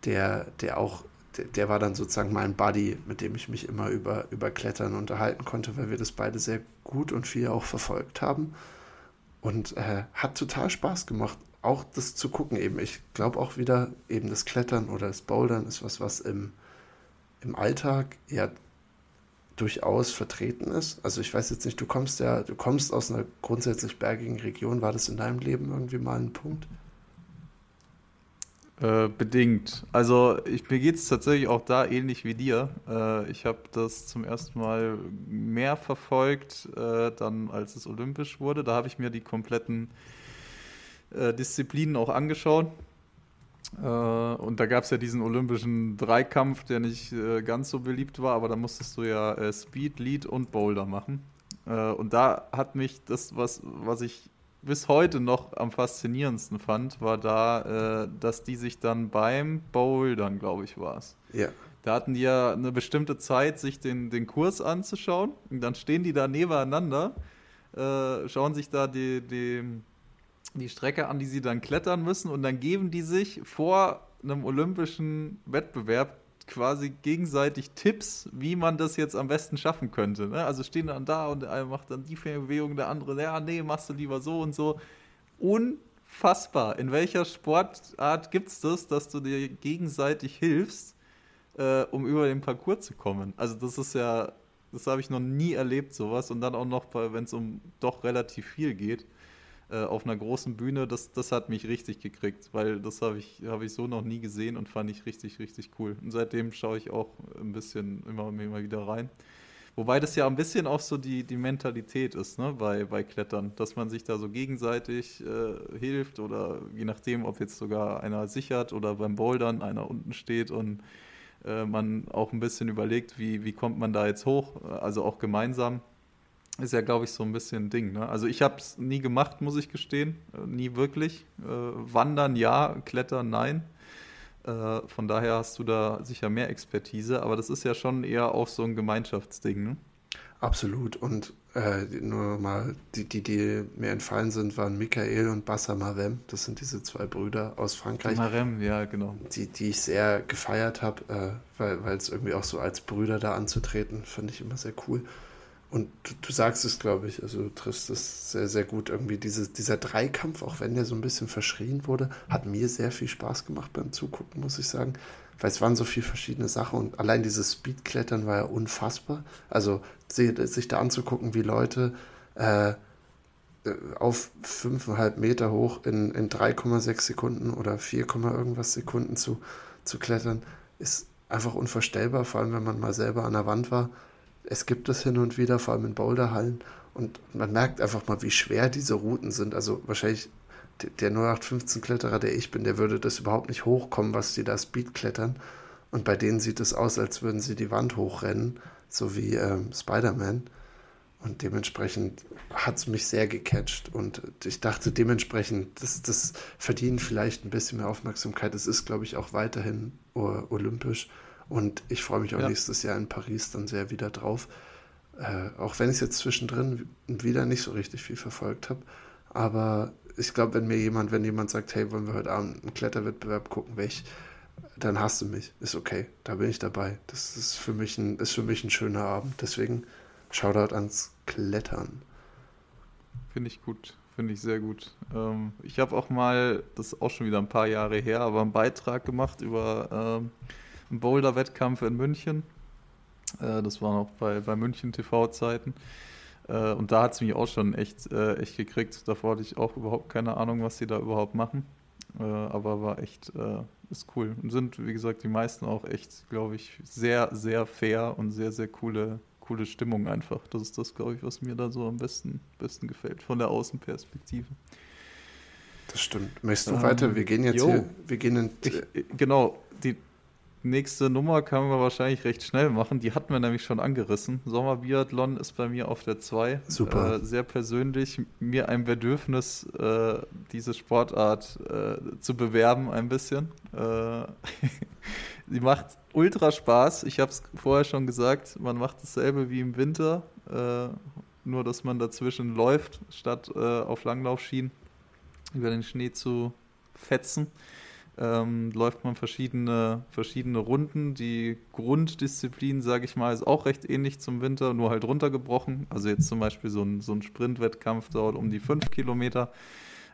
der, der auch, der, war dann sozusagen mein Buddy, mit dem ich mich immer über, über Klettern unterhalten konnte, weil wir das beide sehr gut und viel auch verfolgt haben. Und äh, hat total Spaß gemacht, auch das zu gucken eben. Ich glaube auch wieder, eben das Klettern oder das Bouldern ist was, was im, im Alltag ja durchaus vertreten ist. Also ich weiß jetzt nicht, du kommst ja, du kommst aus einer grundsätzlich bergigen Region. War das in deinem Leben irgendwie mal ein Punkt? Äh, bedingt. Also ich, mir geht es tatsächlich auch da ähnlich wie dir. Äh, ich habe das zum ersten Mal mehr verfolgt, äh, dann als es olympisch wurde. Da habe ich mir die kompletten äh, Disziplinen auch angeschaut. Äh, und da gab es ja diesen olympischen Dreikampf, der nicht ganz so beliebt war, aber da musstest du ja Speed, Lead und Boulder machen. und da hat mich das, was, was ich bis heute noch am faszinierendsten fand, war da, äh, dass die sich dann beim Bouldern, glaube ich, war es. Ja. Da hatten die ja eine bestimmte Zeit, sich den, den Kurs anzuschauen. Und dann stehen die da nebeneinander, äh, schauen sich da die, die, die Strecke an, die sie dann klettern müssen. Und dann geben die sich vor einem olympischen Wettbewerb quasi gegenseitig Tipps, wie man das jetzt am besten schaffen könnte. Ne? Also stehen dann da und der eine macht dann die Bewegung, der andere, ja, nee, machst du lieber so und so. Unfassbar. In welcher Sportart gibt es das, dass du dir gegenseitig hilfst, äh, um über den Parcours zu kommen? Also das ist ja, das habe ich noch nie erlebt, sowas. Und dann auch noch, wenn es um doch relativ viel geht äh, auf einer großen Bühne, das, das hat mich richtig gekriegt, weil das habe ich, hab ich so noch nie gesehen und fand ich richtig, richtig cool. Und seitdem schaue ich auch ein bisschen immer, immer wieder rein. Wobei das ja ein bisschen auch so die, die Mentalität ist, ne, bei, bei Klettern, dass man sich da so gegenseitig äh, hilft oder je nachdem, ob jetzt sogar einer sichert oder beim Bouldern einer unten steht und äh, man auch ein bisschen überlegt, wie, wie kommt man da jetzt hoch, also auch gemeinsam ist ja, glaube ich, so ein bisschen ein Ding. Ne? Also ich habe es nie gemacht, muss ich gestehen. Äh, nie wirklich. Äh, Wandern ja, Klettern nein. Äh, von daher hast du da sicher mehr Expertise, aber das ist ja schon eher auch so ein Gemeinschaftsding. Ne? Absolut. Und äh, nur mal, die, die, die mir entfallen sind, waren Michael und Bassa Marem. Das sind diese zwei Brüder aus Frankreich. Marem, ja, genau. Die, die ich sehr gefeiert habe, äh, weil es irgendwie auch so als Brüder da anzutreten, fand ich immer sehr cool. Und du, du sagst es, glaube ich, also du triffst es sehr, sehr gut. Irgendwie dieses, dieser Dreikampf, auch wenn der so ein bisschen verschrien wurde, hat mir sehr viel Spaß gemacht beim Zugucken, muss ich sagen. Weil es waren so viele verschiedene Sachen und allein dieses Speedklettern war ja unfassbar. Also sich da anzugucken, wie Leute äh, auf 5,5 Meter hoch in, in 3,6 Sekunden oder 4, irgendwas Sekunden zu, zu klettern, ist einfach unvorstellbar, vor allem wenn man mal selber an der Wand war es gibt es hin und wieder, vor allem in Boulderhallen. Und man merkt einfach mal, wie schwer diese Routen sind. Also wahrscheinlich der 0815-Kletterer, der ich bin, der würde das überhaupt nicht hochkommen, was die da Speed klettern. Und bei denen sieht es aus, als würden sie die Wand hochrennen, so wie ähm, Spider-Man. Und dementsprechend hat es mich sehr gecatcht. Und ich dachte dementsprechend, das, das verdient vielleicht ein bisschen mehr Aufmerksamkeit. Es ist, glaube ich, auch weiterhin olympisch. Und ich freue mich auch ja. nächstes Jahr in Paris dann sehr wieder drauf. Äh, auch wenn ich es jetzt zwischendrin wieder nicht so richtig viel verfolgt habe. Aber ich glaube, wenn mir jemand, wenn jemand sagt, hey, wollen wir heute Abend einen Kletterwettbewerb gucken, welch, dann hast du mich. Ist okay, da bin ich dabei. Das ist für mich ein, ist für mich ein schöner Abend. Deswegen Shoutout ans Klettern. Finde ich gut, finde ich sehr gut. Ähm, ich habe auch mal, das ist auch schon wieder ein paar Jahre her, aber einen Beitrag gemacht über ähm, einen Boulder-Wettkampf in München. Äh, das war noch bei, bei München TV-Zeiten. Äh, und da hat es mich auch schon echt, äh, echt gekriegt. Davor hatte ich auch überhaupt keine Ahnung, was sie da überhaupt machen. Äh, aber war echt, äh, ist cool. Und sind, wie gesagt, die meisten auch echt, glaube ich, sehr, sehr fair und sehr, sehr coole, coole Stimmung einfach. Das ist das, glaube ich, was mir da so am besten, besten gefällt, von der Außenperspektive. Das stimmt. Möchtest du ähm, weiter? Wir gehen jetzt jo, hier, wir gehen in, ich, genau, die, nächste Nummer können wir wahrscheinlich recht schnell machen. Die hatten wir nämlich schon angerissen. Sommerbiathlon ist bei mir auf der 2. Super. Äh, sehr persönlich. Mir ein Bedürfnis, äh, diese Sportart äh, zu bewerben, ein bisschen. Äh, sie macht ultra Spaß. Ich habe es vorher schon gesagt. Man macht dasselbe wie im Winter. Äh, nur, dass man dazwischen läuft, statt äh, auf Langlaufschienen über den Schnee zu fetzen. Ähm, läuft man verschiedene, verschiedene Runden. Die Grunddisziplin, sage ich mal, ist auch recht ähnlich zum Winter, nur halt runtergebrochen. Also jetzt zum Beispiel so ein, so ein Sprintwettkampf dauert um die 5 Kilometer,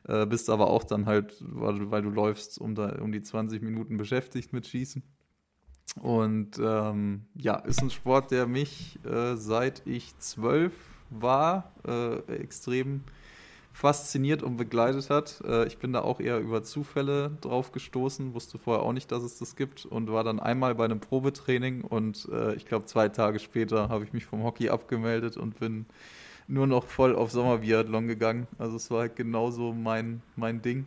äh, bist aber auch dann halt, weil, weil, du läufst, um, da, um die 20 Minuten beschäftigt mit Schießen. Und ähm, ja, ist ein Sport, der mich äh, seit ich zwölf war, äh, extrem fasziniert und begleitet hat. Äh, ich bin da auch eher über Zufälle drauf gestoßen, wusste vorher auch nicht, dass es das gibt und war dann einmal bei einem Probetraining und äh, ich glaube zwei Tage später habe ich mich vom Hockey abgemeldet und bin nur noch voll auf Sommerbiathlon gegangen. Also es war halt genauso mein, mein Ding.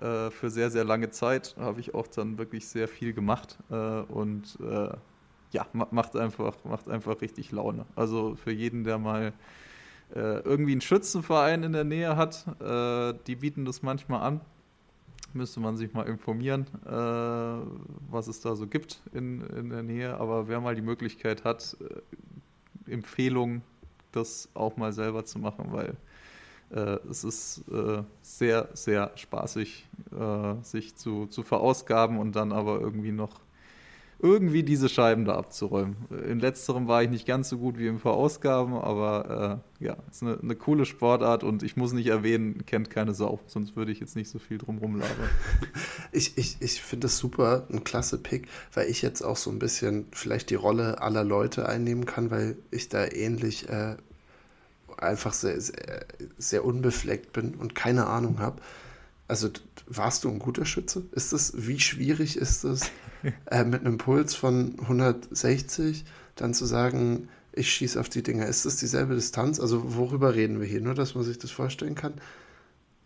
Äh, für sehr, sehr lange Zeit habe ich auch dann wirklich sehr viel gemacht und ja, macht einfach, macht einfach richtig Laune. Also für jeden, der mal äh, irgendwie einen Schützenverein in der Nähe hat, äh, die bieten das manchmal an. Müsste man sich mal informieren, äh, was es da so gibt in, in der Nähe. Aber wer mal die Möglichkeit hat, äh, Empfehlung, das auch mal selber zu machen, weil äh, es ist sehr, sehr spaßig, sich zu, zu verausgaben und dann aber irgendwie noch irgendwie diese Scheiben da abzuräumen. In letzterem war ich nicht ganz so gut wie im Verausgaben, aber äh, ja, ist eine, eine, coole Sportart und ich muss nicht erwähnen, kennt keine Sau, sonst würde ich jetzt nicht so viel drum rumlabern. ich ich, ich finde das super, ein klasse Pick, weil ich jetzt auch so ein bisschen vielleicht die Rolle aller Leute einnehmen kann, weil ich da ähnlich äh, einfach sehr, sehr, sehr unbefleckt bin und keine Ahnung habe. Also warst du ein guter Schütze? Ist es, wie schwierig ist es, äh, mit einem Puls von 160 dann zu sagen, ich schieße auf die Dinger? Ist das dieselbe Distanz? Also worüber reden wir hier? Nur, dass man sich das vorstellen kann.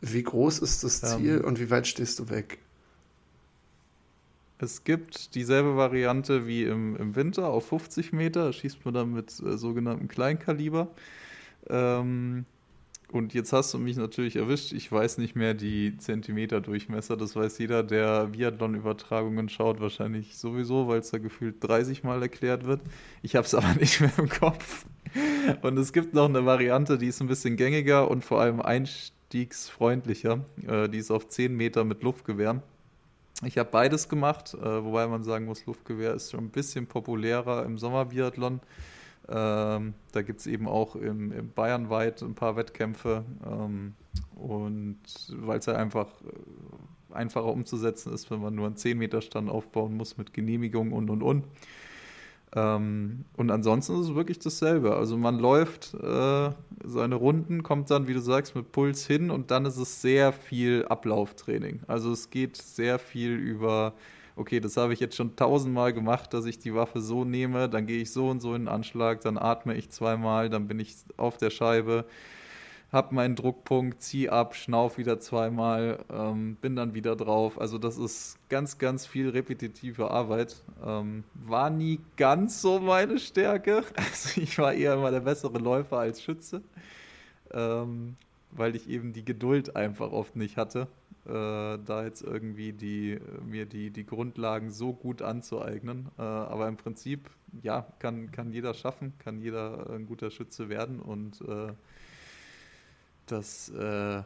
Wie groß ist das Ziel ähm, und wie weit stehst du weg? Es gibt dieselbe Variante wie im, im Winter auf 50 Meter. Schießt man dann mit äh, sogenanntem Kleinkaliber. Ähm, und jetzt hast du mich natürlich erwischt. Ich weiß nicht mehr die Zentimeter-Durchmesser. Das weiß jeder, der Biathlon-Übertragungen schaut, wahrscheinlich sowieso, weil es da gefühlt 30 Mal erklärt wird. Ich habe es aber nicht mehr im Kopf. Und es gibt noch eine Variante, die ist ein bisschen gängiger und vor allem einstiegsfreundlicher. Äh, die ist auf 10 Meter mit Luftgewehr. Ich habe beides gemacht, äh, wobei man sagen muss, Luftgewehr ist schon ein bisschen populärer im Sommerbiathlon. Ähm, da gibt es eben auch im, im Bayernweit ein paar Wettkämpfe. Ähm, und weil es ja einfach äh, einfacher umzusetzen ist, wenn man nur einen 10-Meter-Stand aufbauen muss mit Genehmigung und und und. Ähm, und ansonsten ist es wirklich dasselbe. Also man läuft äh, seine Runden, kommt dann, wie du sagst, mit Puls hin und dann ist es sehr viel Ablauftraining. Also es geht sehr viel über okay, das habe ich jetzt schon tausendmal gemacht, dass ich die Waffe so nehme, dann gehe ich so und so in den Anschlag, dann atme ich zweimal, dann bin ich auf der Scheibe, habe meinen Druckpunkt, ziehe ab, schnauf wieder zweimal, ähm, bin dann wieder drauf. Also das ist ganz, ganz viel repetitive Arbeit. Ähm, war nie ganz so meine Stärke. Also ich war eher immer der bessere Läufer als Schütze, ähm, weil ich eben die Geduld einfach oft nicht hatte da jetzt irgendwie die, mir die, die Grundlagen so gut anzueignen. Äh, aber im Prinzip, ja, kann, kann jeder schaffen, kann jeder ein guter Schütze werden und äh, das, äh,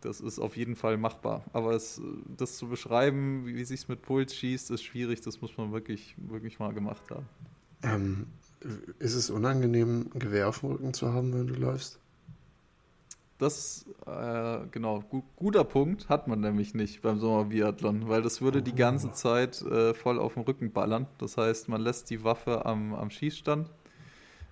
das ist auf jeden Fall machbar. Aber es, das zu beschreiben, wie, wie sich mit Puls schießt, ist schwierig. Das muss man wirklich, wirklich mal gemacht haben. Ähm, ist es unangenehm, ein Gewehr auf dem Rücken zu haben, wenn du läufst? Das, äh, genau, gu guter Punkt hat man nämlich nicht beim Sommerbiathlon, weil das würde die ganze oh. Zeit äh, voll auf dem Rücken ballern. Das heißt, man lässt die Waffe am, am Schießstand,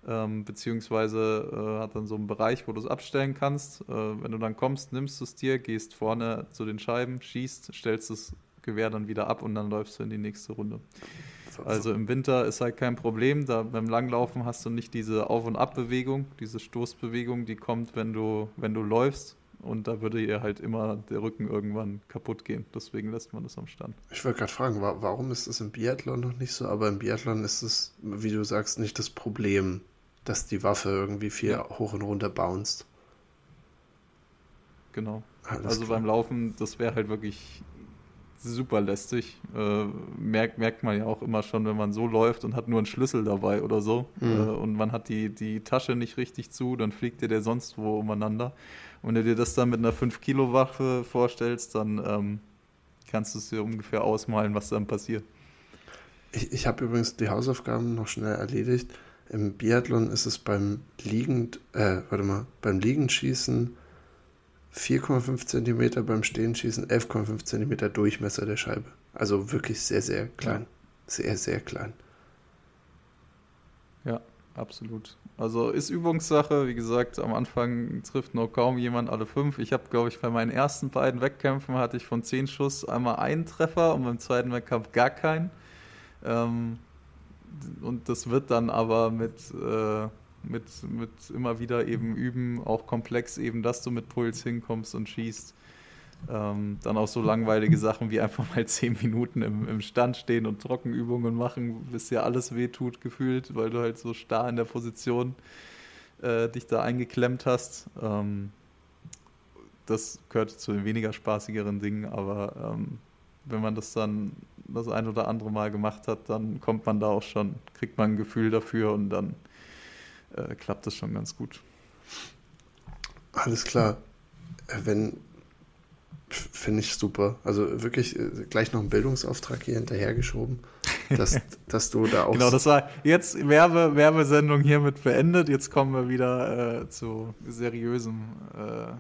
ähm, beziehungsweise äh, hat dann so einen Bereich, wo du es abstellen kannst. Äh, wenn du dann kommst, nimmst du es dir, gehst vorne zu den Scheiben, schießt, stellst das Gewehr dann wieder ab und dann läufst du in die nächste Runde. Also im Winter ist halt kein Problem. Da beim Langlaufen hast du nicht diese Auf- und Abbewegung, diese Stoßbewegung, die kommt, wenn du, wenn du läufst. Und da würde ihr halt immer der Rücken irgendwann kaputt gehen. Deswegen lässt man das am Stand. Ich wollte gerade fragen, warum ist das im Biathlon noch nicht so? Aber im Biathlon ist es, wie du sagst, nicht das Problem, dass die Waffe irgendwie viel ja. hoch und runter bounced. Genau. Alles also klar. beim Laufen, das wäre halt wirklich super lästig. Äh, merkt, merkt man ja auch immer schon, wenn man so läuft und hat nur einen Schlüssel dabei oder so. Mhm. Äh, und man hat die, die Tasche nicht richtig zu, dann fliegt dir der sonst wo umeinander. Und wenn du dir das dann mit einer 5-Kilo-Waffe vorstellst, dann ähm, kannst du es dir ungefähr ausmalen, was dann passiert. Ich, ich habe übrigens die Hausaufgaben noch schnell erledigt. Im Biathlon ist es beim Liegend, äh, warte mal, beim Liegendschießen 4,5 cm, beim Stehenschießen 11,5 cm Durchmesser der Scheibe. Also wirklich sehr, sehr klein. Ja. Sehr, sehr klein. Ja, absolut. Also ist Übungssache. Wie gesagt, am Anfang trifft noch kaum jemand alle fünf. Ich habe, glaube ich, bei meinen ersten beiden Wettkämpfen hatte ich von zehn Schuss einmal einen Treffer und beim zweiten Wettkampf gar keinen. Ähm, und das wird dann aber mit, äh, mit, mit immer wieder eben üben, auch komplex eben, dass du mit Puls hinkommst und schießt. Ähm, dann auch so langweilige Sachen wie einfach mal zehn Minuten im, im Stand stehen und Trockenübungen machen, bis dir alles wehtut gefühlt, weil du halt so starr in der Position äh, dich da eingeklemmt hast. Ähm, das gehört zu den weniger spaßigeren Dingen, aber ähm, wenn man das dann das ein oder andere Mal gemacht hat, dann kommt man da auch schon, kriegt man ein Gefühl dafür und dann äh, klappt das schon ganz gut. Alles klar. Äh, wenn, finde ich super. Also wirklich äh, gleich noch einen Bildungsauftrag hier hinterhergeschoben, dass, dass du da auch. Genau, das war jetzt Werbe, Werbesendung hiermit beendet. Jetzt kommen wir wieder äh, zu seriösem äh,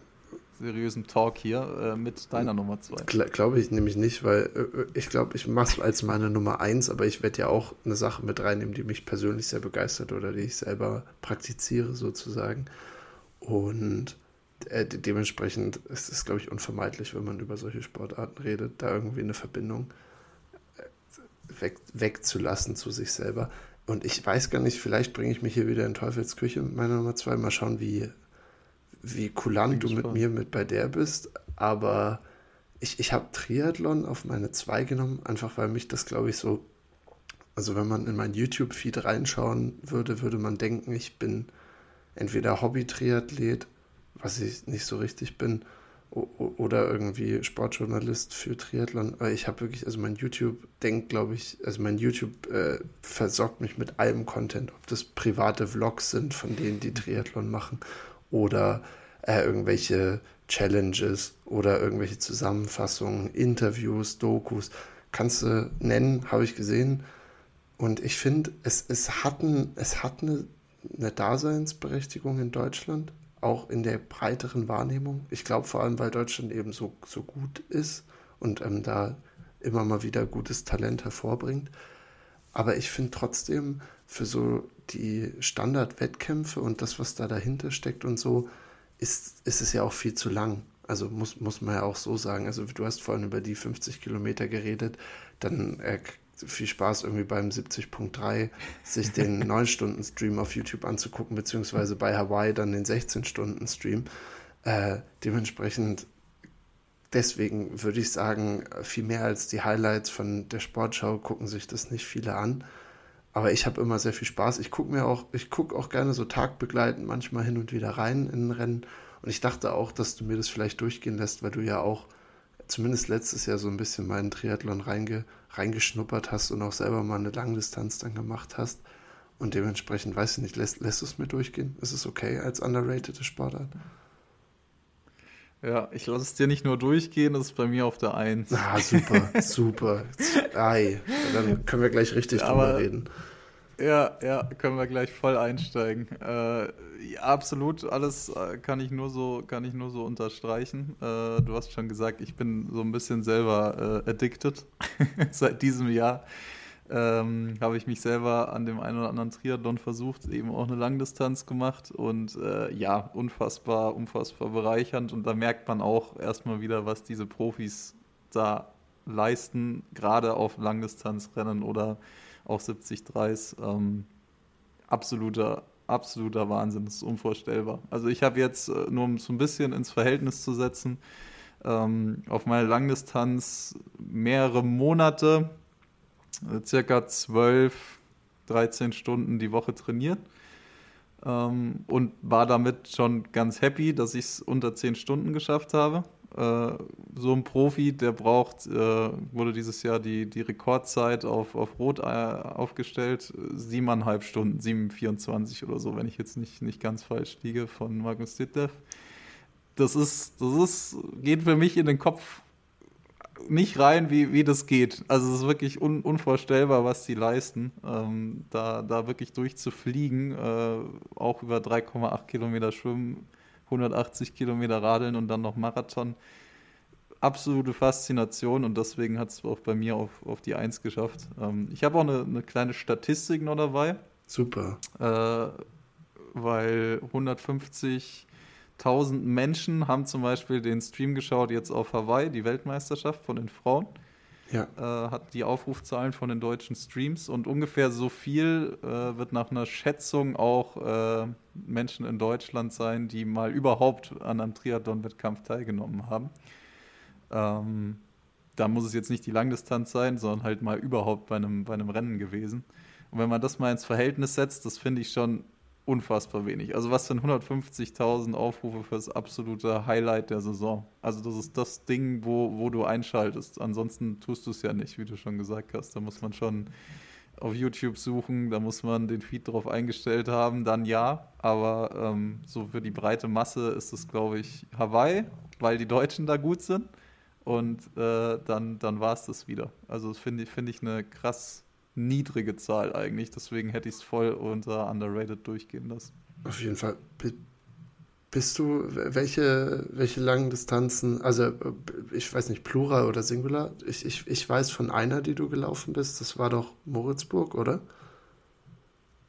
seriösen Talk hier äh, mit deiner Nummer 2. Glaube ich nämlich nicht, weil äh, ich glaube, ich mache es als meine Nummer 1, aber ich werde ja auch eine Sache mit reinnehmen, die mich persönlich sehr begeistert oder die ich selber praktiziere sozusagen. Und äh, dementsprechend ist es, glaube ich, unvermeidlich, wenn man über solche Sportarten redet, da irgendwie eine Verbindung äh, weg, wegzulassen zu sich selber. Und ich weiß gar nicht, vielleicht bringe ich mich hier wieder in Teufels Küche mit meiner Nummer 2. Mal schauen, wie wie kulant du mit mir mit bei der bist, aber ich, ich habe Triathlon auf meine 2 genommen, einfach weil mich das, glaube ich, so, also wenn man in mein YouTube-Feed reinschauen würde, würde man denken, ich bin entweder Hobby-Triathlet, was ich nicht so richtig bin, oder irgendwie Sportjournalist für Triathlon. Aber ich habe wirklich, also mein YouTube denkt, glaube ich, also mein YouTube äh, versorgt mich mit allem Content, ob das private Vlogs sind von denen, die Triathlon machen oder äh, irgendwelche Challenges oder irgendwelche Zusammenfassungen, Interviews, Dokus. Kannst du nennen, habe ich gesehen. Und ich finde, es, es, hat, ein, es hat eine, eine Daseinsberechtigung in Deutschland, auch in der breiteren Wahrnehmung. Ich glaube vor allem, weil Deutschland eben so, so gut ist und ähm, da immer mal wieder gutes Talent hervorbringt. Aber ich finde trotzdem, für so die Standardwettkämpfe und das, was da dahinter steckt und so, ist, ist es ja auch viel zu lang. Also muss, muss man ja auch so sagen. Also du hast vorhin über die 50 Kilometer geredet, dann äh, viel Spaß irgendwie beim 70.3 sich den 9-Stunden-Stream auf YouTube anzugucken, beziehungsweise bei Hawaii dann den 16-Stunden-Stream. Äh, dementsprechend, deswegen würde ich sagen, viel mehr als die Highlights von der Sportschau gucken sich das nicht viele an. Aber ich habe immer sehr viel Spaß. Ich gucke mir auch, ich gucke auch gerne so tagbegleitend manchmal hin und wieder rein in ein Rennen. Und ich dachte auch, dass du mir das vielleicht durchgehen lässt, weil du ja auch zumindest letztes Jahr so ein bisschen meinen Triathlon reinge, reingeschnuppert hast und auch selber mal eine Langdistanz dann gemacht hast. Und dementsprechend, weiß ich nicht, lässt, lässt du es mir durchgehen? Ist es okay als underrated Sportart? Ja, ich lasse es dir nicht nur durchgehen, das ist bei mir auf der Eins. Ah, super, super. Ei, dann können wir gleich richtig Aber, drüber reden. Ja, ja, können wir gleich voll einsteigen. Äh, ja, absolut, alles äh, kann ich nur so, kann ich nur so unterstreichen. Äh, du hast schon gesagt, ich bin so ein bisschen selber äh, addicted seit diesem Jahr ähm, habe ich mich selber an dem einen oder anderen Triathlon versucht, eben auch eine Langdistanz gemacht und äh, ja, unfassbar, unfassbar bereichernd und da merkt man auch erstmal wieder, was diese Profis da leisten, gerade auf Langdistanzrennen oder auch 70 Dreis. Ähm, absoluter, absoluter Wahnsinn, das ist unvorstellbar. Also ich habe jetzt, äh, nur um es so ein bisschen ins Verhältnis zu setzen, ähm, auf meine Langdistanz mehrere Monate circa 12, 13 Stunden die Woche trainiert ähm, und war damit schon ganz happy, dass ich es unter 10 Stunden geschafft habe. Äh, so ein Profi, der braucht, äh, wurde dieses Jahr die, die Rekordzeit auf, auf Rot äh, aufgestellt, siebeneinhalb Stunden, 7,24 oder so, wenn ich jetzt nicht, nicht ganz falsch liege, von Magnus Ditlev. Das ist, das ist, geht für mich in den Kopf nicht rein, wie, wie das geht. Also es ist wirklich un, unvorstellbar, was die leisten, ähm, da, da wirklich durchzufliegen, äh, auch über 3,8 Kilometer schwimmen, 180 Kilometer radeln und dann noch Marathon. Absolute Faszination und deswegen hat es auch bei mir auf, auf die Eins geschafft. Ähm, ich habe auch eine, eine, kleine Statistik noch dabei. Super. Äh, weil 150 1000 Menschen haben zum Beispiel den Stream geschaut, jetzt auf Hawaii, die Weltmeisterschaft von den Frauen. Ja. Äh, hat die Aufrufzahlen von den deutschen Streams und ungefähr so viel äh, wird nach einer Schätzung auch äh, Menschen in Deutschland sein, die mal überhaupt an einem Triathlon-Wettkampf teilgenommen haben. Ähm, da muss es jetzt nicht die Langdistanz sein, sondern halt mal überhaupt bei einem, bei einem Rennen gewesen. Und wenn man das mal ins Verhältnis setzt, das finde ich schon unfassbar wenig. Also was sind 150.000 Aufrufe für das absolute Highlight der Saison? Also das ist das Ding, wo, wo du einschaltest. Ansonsten tust du es ja nicht, wie du schon gesagt hast. Da muss man schon auf YouTube suchen, da muss man den Feed drauf eingestellt haben, dann ja. Aber ähm, so für die breite Masse ist es, glaube ich, Hawaii, weil die Deutschen da gut sind. Und äh, dann, dann war es das wieder. Also das finde ich, find ich eine krass niedrige Zahl eigentlich. Deswegen hätte ich es voll unter underrated durchgehen lassen. Auf jeden Fall. Bist du, welche, welche langen Distanzen, also ich weiß nicht, Plural oder Singular? Ich, ich, ich weiß von einer, die du gelaufen bist, das war doch Moritzburg, oder?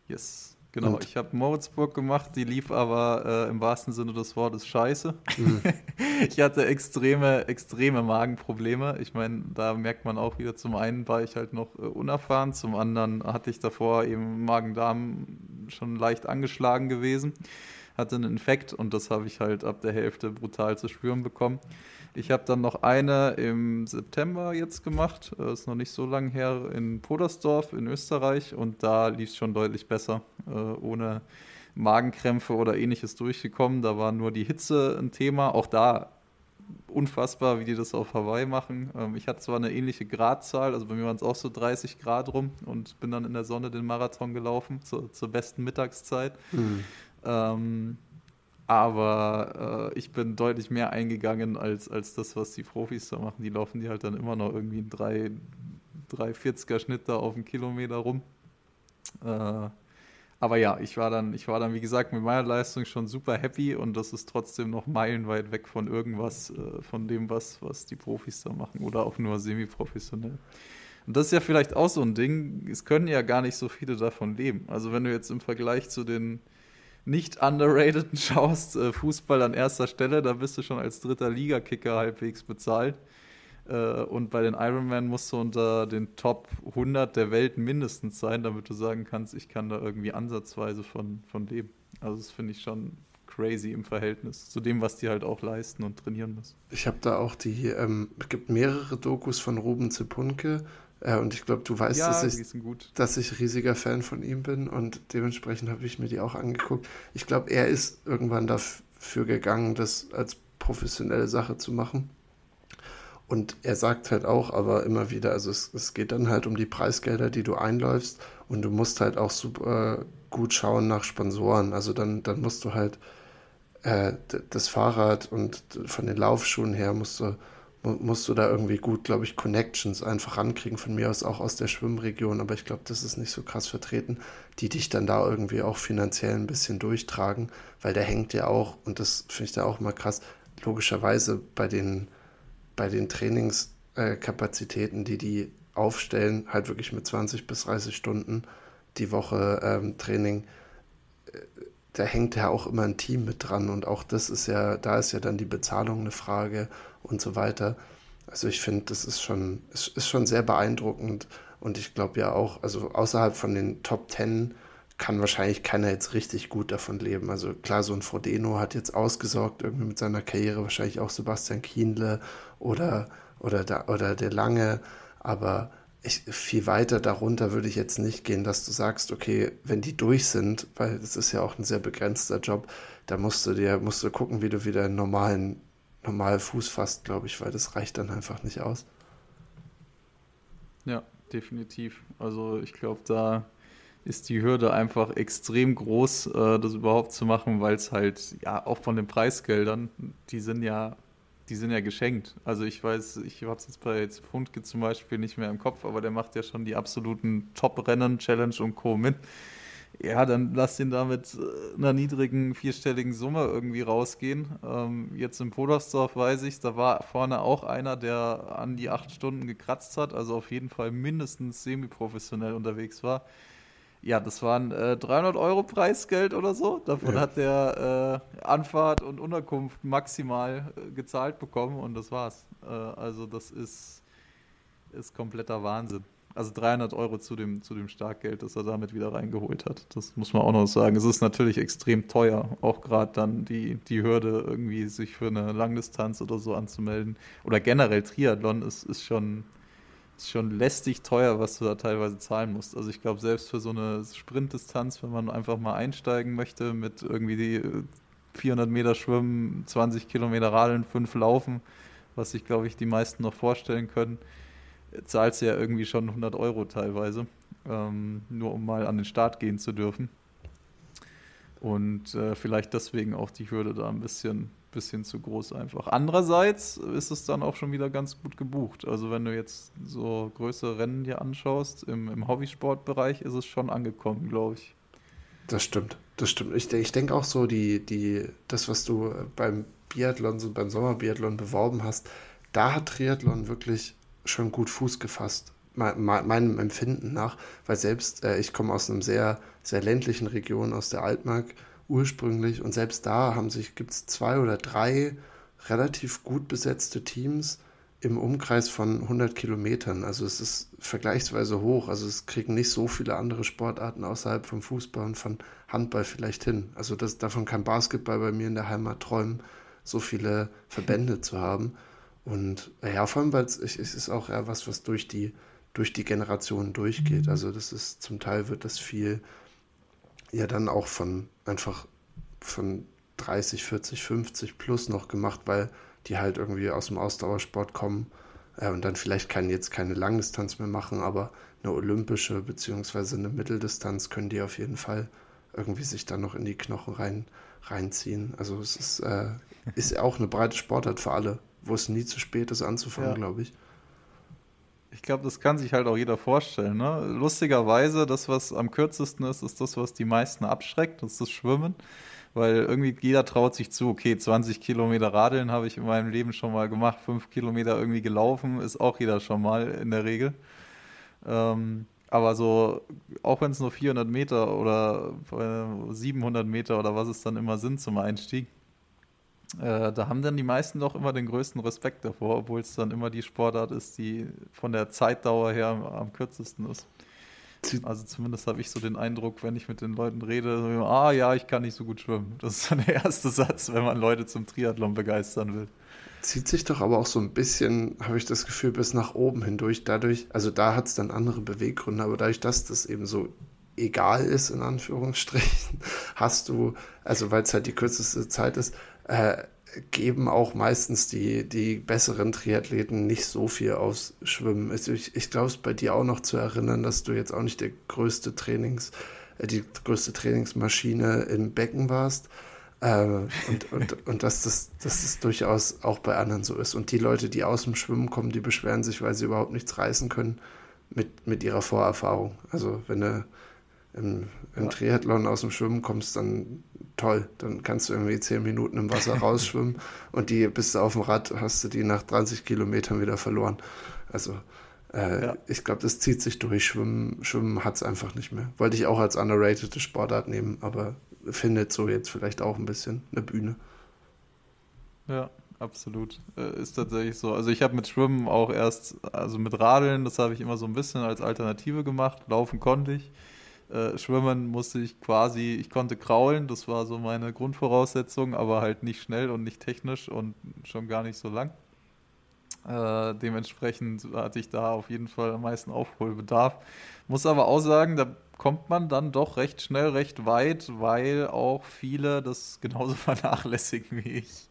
Yes. Genau, und? ich habe Moritzburg gemacht, die lief aber äh, im wahrsten Sinne des Wortes scheiße. Mhm. ich hatte extreme, extreme Magenprobleme. Ich meine, da merkt man auch wieder, zum einen war ich halt noch äh, unerfahren, zum anderen hatte ich davor eben Magen-Darm schon leicht angeschlagen gewesen, hatte einen Infekt und das habe ich halt ab der Hälfte brutal zu spüren bekommen. Ich habe dann noch eine im September jetzt gemacht, äh, ist noch nicht so lange her, in Podersdorf in Österreich und da lief es schon deutlich besser, äh, ohne Magenkrämpfe oder ähnliches durchgekommen. Da war nur die Hitze ein Thema, auch da unfassbar, wie die das auf Hawaii machen. Ähm, ich hatte zwar eine ähnliche Gradzahl, also bei mir waren es auch so 30 Grad rum und bin dann in der Sonne den Marathon gelaufen, zur, zur besten Mittagszeit. Mhm. Ähm, aber äh, ich bin deutlich mehr eingegangen als, als das, was die Profis da machen. Die laufen die halt dann immer noch irgendwie einen 340er Schnitt da auf einen Kilometer rum. Äh, aber ja, ich war dann, ich war dann, wie gesagt, mit meiner Leistung schon super happy und das ist trotzdem noch meilenweit weg von irgendwas, äh, von dem, was, was die Profis da machen oder auch nur semi-professionell. Und das ist ja vielleicht auch so ein Ding, es können ja gar nicht so viele davon leben. Also wenn du jetzt im Vergleich zu den nicht underrateden schaust, äh, Fußball an erster Stelle, da bist du schon als dritter Ligakicker halbwegs bezahlt. Äh, und bei den Ironman musst du unter den Top 100 der Welt mindestens sein, damit du sagen kannst, ich kann da irgendwie ansatzweise von, von leben. Also das finde ich schon crazy im Verhältnis zu dem, was die halt auch leisten und trainieren müssen. Ich habe da auch die, ähm, es gibt mehrere Dokus von Ruben Zepunke äh, und ich glaube, du weißt, ja, dass, ich, dass ich riesiger Fan von ihm bin und dementsprechend habe ich mir die auch angeguckt. Ich glaube, er ist irgendwann dafür gegangen, das als professionelle Sache zu machen. Und er sagt halt auch, aber immer wieder, also es, es geht dann halt um die Preisgelder, die du einläufst und du musst halt auch super gut schauen nach Sponsoren. Also dann, dann musst du halt äh, das Fahrrad und von den Laufschuhen her musst du musst du da irgendwie gut, glaube ich, Connections einfach rankriegen, von mir aus auch aus der Schwimmregion, aber ich glaube, das ist nicht so krass vertreten, die dich dann da irgendwie auch finanziell ein bisschen durchtragen, weil der hängt ja auch, und das finde ich da auch mal krass, logischerweise bei den, bei den Trainingskapazitäten, die die aufstellen, halt wirklich mit 20 bis 30 Stunden die Woche ähm, Training, äh, da hängt ja auch immer ein Team mit dran und auch das ist ja, da ist ja dann die Bezahlung eine Frage und so weiter. Also ich finde, das ist schon, ist, ist schon sehr beeindruckend und ich glaube ja auch, also außerhalb von den Top Ten kann wahrscheinlich keiner jetzt richtig gut davon leben. Also klar, so ein Frodeno hat jetzt ausgesorgt irgendwie mit seiner Karriere, wahrscheinlich auch Sebastian Kienle oder, oder, da, oder der Lange, aber ich, viel weiter darunter würde ich jetzt nicht gehen, dass du sagst, okay, wenn die durch sind, weil das ist ja auch ein sehr begrenzter Job, da musst du dir, musst du gucken, wie du wieder einen normalen normal Fuß fasst, glaube ich, weil das reicht dann einfach nicht aus. Ja, definitiv. Also ich glaube, da ist die Hürde einfach extrem groß, äh, das überhaupt zu machen, weil es halt, ja, auch von den Preisgeldern, die sind ja, die sind ja geschenkt. Also ich weiß, ich habe es jetzt bei Fundke zum Beispiel nicht mehr im Kopf, aber der macht ja schon die absoluten Top-Rennen, Challenge und Co. mit. Ja, dann lass ihn da mit äh, einer niedrigen vierstelligen Summe irgendwie rausgehen. Ähm, jetzt in Podersdorf weiß ich, da war vorne auch einer, der an die acht Stunden gekratzt hat, also auf jeden Fall mindestens semi-professionell unterwegs war. Ja, das waren äh, 300 Euro Preisgeld oder so. Davon ja. hat der äh, Anfahrt und Unterkunft maximal äh, gezahlt bekommen und das war's. Äh, also das ist, ist kompletter Wahnsinn. Also 300 Euro zu dem, zu dem Starkgeld, das er damit wieder reingeholt hat. Das muss man auch noch sagen. Es ist natürlich extrem teuer, auch gerade dann die, die Hürde, irgendwie sich für eine Langdistanz oder so anzumelden. Oder generell Triathlon ist, ist schon schon lästig teuer, was du da teilweise zahlen musst. Also ich glaube, selbst für so eine Sprintdistanz, wenn man einfach mal einsteigen möchte mit irgendwie die 400 äh, Meter Schwimmen, 20 Kilometer Radeln, 5 Laufen, was sich, glaube ich, die meisten noch vorstellen können, zahlst du ja irgendwie schon 100 Euro teilweise, ähm, nur um mal an den Start gehen zu dürfen. Und äh, vielleicht deswegen auch die Hürde da ein bisschen, bisschen zu groß einfach. Andererseits ist es dann auch schon wieder ganz gut gebucht. Also wenn du jetzt so größere Rennen dir anschaust, im, im Hobbysportbereich ist es schon angekommen, glaube ich. Das stimmt, das stimmt. Ich, ich denke auch so, die, die, das, was du beim Biathlon, so beim Sommerbiathlon beworben hast, da hat Triathlon wirklich schon gut Fuß gefasst, meinem Empfinden nach, weil selbst äh, ich komme aus einem sehr, sehr ländlichen Region, aus der Altmark ursprünglich und selbst da haben sich, gibt es zwei oder drei relativ gut besetzte Teams im Umkreis von 100 Kilometern. Also es ist vergleichsweise hoch. Also es kriegen nicht so viele andere Sportarten außerhalb vom Fußball und von Handball vielleicht hin. Also das, davon kann Basketball bei mir in der Heimat träumen, so viele Verbände zu haben. Und ja, vor allem, weil es, ist auch eher was, was durch die, durch die Generationen durchgeht. Also das ist, zum Teil wird das viel ja dann auch von einfach von 30, 40, 50 plus noch gemacht, weil die halt irgendwie aus dem Ausdauersport kommen äh, und dann vielleicht kann jetzt keine Langdistanz mehr machen, aber eine olympische beziehungsweise eine Mitteldistanz können die auf jeden Fall irgendwie sich dann noch in die Knochen rein, reinziehen. Also es ist, äh, ist auch eine breite Sportart für alle wo es nie zu spät ist anzufangen, ja. glaube ich. Ich glaube, das kann sich halt auch jeder vorstellen. Ne? Lustigerweise, das, was am kürzesten ist, ist das, was die meisten abschreckt, das ist das Schwimmen. Weil irgendwie jeder traut sich zu, okay, 20 Kilometer Radeln habe ich in meinem Leben schon mal gemacht, 5 Kilometer irgendwie gelaufen, ist auch jeder schon mal in der Regel. Ähm, aber so, auch wenn es nur 400 Meter oder 700 Meter oder was es dann immer sind zum Einstieg, äh, da haben dann die meisten doch immer den größten Respekt davor, obwohl es dann immer die Sportart ist, die von der Zeitdauer her am, am kürzesten ist. Also zumindest habe ich so den Eindruck, wenn ich mit den Leuten rede, so, ah ja, ich kann nicht so gut schwimmen. Das ist dann der erste Satz, wenn man Leute zum Triathlon begeistern will. Zieht sich doch aber auch so ein bisschen, habe ich das Gefühl, bis nach oben hindurch. Dadurch, also da hat es dann andere Beweggründe, aber dadurch, dass das eben so egal ist, in Anführungsstrichen, hast du, also weil es halt die kürzeste Zeit ist, äh, geben auch meistens die, die besseren Triathleten nicht so viel aufs Schwimmen. Ich, ich glaube, es bei dir auch noch zu erinnern, dass du jetzt auch nicht der größte Trainings, äh, die größte Trainingsmaschine im Becken warst. Äh, und, und, und dass das, dass das durchaus auch bei anderen so ist. Und die Leute, die aus dem Schwimmen kommen, die beschweren sich, weil sie überhaupt nichts reißen können mit, mit ihrer Vorerfahrung. Also wenn du im, im. Triathlon aus dem Schwimmen kommst, dann toll. Dann kannst du irgendwie zehn Minuten im Wasser rausschwimmen und die bist du auf dem Rad, hast du die nach 30 Kilometern wieder verloren. Also äh, ja. ich glaube, das zieht sich durch. Schwimmen, Schwimmen hat es einfach nicht mehr. Wollte ich auch als underrated Sportart nehmen, aber findet so jetzt vielleicht auch ein bisschen eine Bühne. Ja, absolut. Äh, ist tatsächlich so. Also ich habe mit Schwimmen auch erst, also mit Radeln, das habe ich immer so ein bisschen als Alternative gemacht. Laufen konnte ich. Äh, schwimmen musste ich quasi, ich konnte kraulen, das war so meine Grundvoraussetzung, aber halt nicht schnell und nicht technisch und schon gar nicht so lang. Äh, dementsprechend hatte ich da auf jeden Fall am meisten Aufholbedarf. Muss aber auch sagen, da kommt man dann doch recht schnell recht weit, weil auch viele das genauso vernachlässigen wie ich.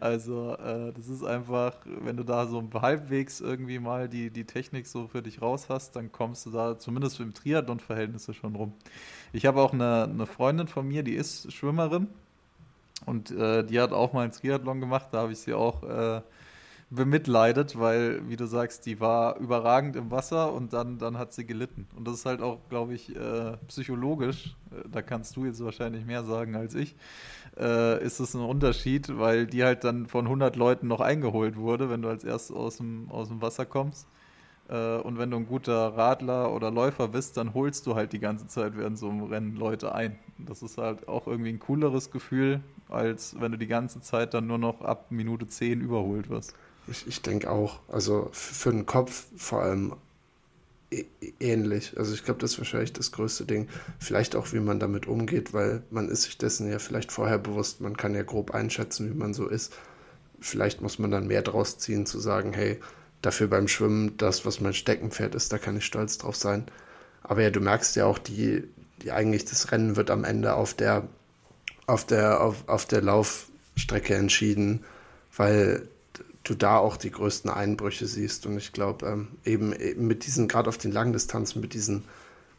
Also äh, das ist einfach, wenn du da so halbwegs irgendwie mal die, die Technik so für dich raus hast, dann kommst du da zumindest im Triathlon-Verhältnisse schon rum. Ich habe auch eine, eine Freundin von mir, die ist Schwimmerin und äh, die hat auch mal einen Triathlon gemacht, da habe ich sie auch äh, bemitleidet, weil, wie du sagst, die war überragend im Wasser und dann, dann hat sie gelitten. Und das ist halt auch, glaube ich, äh, psychologisch, äh, da kannst du jetzt wahrscheinlich mehr sagen als ich, äh, ist es ein Unterschied, weil die halt dann von 100 Leuten noch eingeholt wurde, wenn du als erstes aus dem, aus dem Wasser kommst. Äh, und wenn du ein guter Radler oder Läufer bist, dann holst du halt die ganze Zeit während so einem Rennen Leute ein. Das ist halt auch irgendwie ein cooleres Gefühl, als wenn du die ganze Zeit dann nur noch ab Minute 10 überholt wirst. Ich, ich denke auch. Also für den Kopf vor allem ähnlich. Also ich glaube, das ist wahrscheinlich das größte Ding. Vielleicht auch, wie man damit umgeht, weil man ist sich dessen ja vielleicht vorher bewusst. Man kann ja grob einschätzen, wie man so ist. Vielleicht muss man dann mehr draus ziehen, zu sagen, hey, dafür beim Schwimmen, das, was mein Steckenpferd ist, da kann ich stolz drauf sein. Aber ja, du merkst ja auch, die, die eigentlich das Rennen wird am Ende auf der, auf der, auf, auf der Laufstrecke entschieden, weil du da auch die größten Einbrüche siehst. Und ich glaube, ähm, eben, eben mit diesen, gerade auf den Langdistanzen, mit diesen,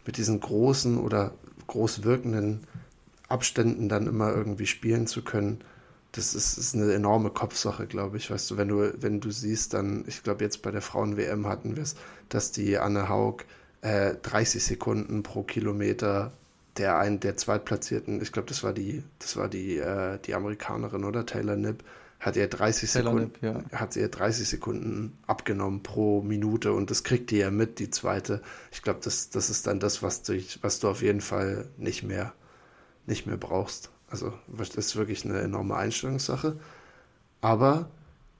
mit diesen großen oder groß wirkenden Abständen dann immer irgendwie spielen zu können, das ist, ist eine enorme Kopfsache, glaube ich. Weißt du, wenn du, wenn du siehst, dann, ich glaube, jetzt bei der Frauen-WM hatten wir es, dass die Anne Haug äh, 30 Sekunden pro Kilometer der ein der Zweitplatzierten, ich glaube, das war die, das war die, äh, die Amerikanerin, oder? Taylor Nipp, hat er 30 Sekunden, ja. hat sie 30 Sekunden abgenommen pro Minute und das kriegt die ja mit, die zweite. Ich glaube, das, das ist dann das, was du, was du auf jeden Fall nicht mehr, nicht mehr brauchst. Also, das ist wirklich eine enorme Einstellungssache. Aber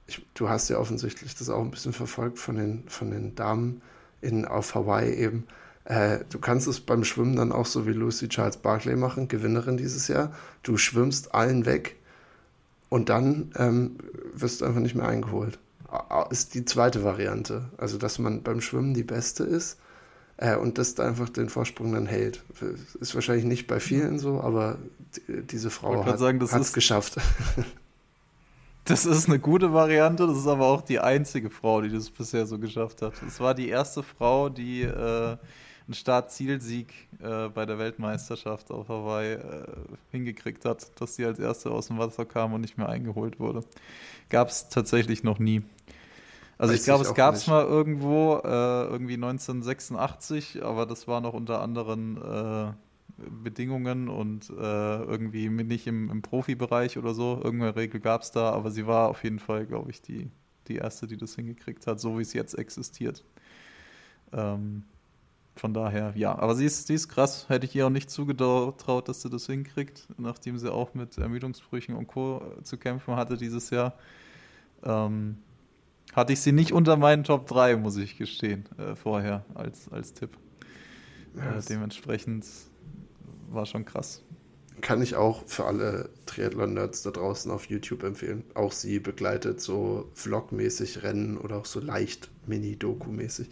ich, du hast ja offensichtlich das auch ein bisschen verfolgt von den, von den Damen in, auf Hawaii eben. Äh, du kannst es beim Schwimmen dann auch so wie Lucy Charles Barclay machen, Gewinnerin dieses Jahr. Du schwimmst allen weg und dann ähm, wirst du einfach nicht mehr eingeholt. Ist die zweite Variante. Also, dass man beim Schwimmen die Beste ist äh, und das da einfach den Vorsprung dann hält. Ist wahrscheinlich nicht bei vielen so, aber diese Frau hat es geschafft. Das ist eine gute Variante, das ist aber auch die einzige Frau, die das bisher so geschafft hat. Es war die erste Frau, die äh, einen Start-Ziel-Sieg äh, bei der Weltmeisterschaft auf Hawaii äh, hingekriegt hat, dass sie als erste aus dem Wasser kam und nicht mehr eingeholt wurde. Gab es tatsächlich noch nie. Also Weiß ich glaube, es gab es mal irgendwo, äh, irgendwie 1986, aber das war noch unter anderen äh, Bedingungen und äh, irgendwie nicht im, im Profibereich oder so. Irgendeine Regel gab es da, aber sie war auf jeden Fall, glaube ich, die, die erste, die das hingekriegt hat, so wie es jetzt existiert. Ähm, von daher, ja. Aber sie ist, sie ist krass. Hätte ich ihr auch nicht zugetraut, dass sie das hinkriegt, nachdem sie auch mit Ermüdungsbrüchen und Co. zu kämpfen hatte dieses Jahr. Ähm, hatte ich sie nicht unter meinen Top 3, muss ich gestehen, äh, vorher als, als Tipp. Äh, dementsprechend war schon krass. Kann ich auch für alle Triathlon-Nerds da draußen auf YouTube empfehlen. Auch sie begleitet so vlogmäßig Rennen oder auch so leicht Mini-Doku-mäßig.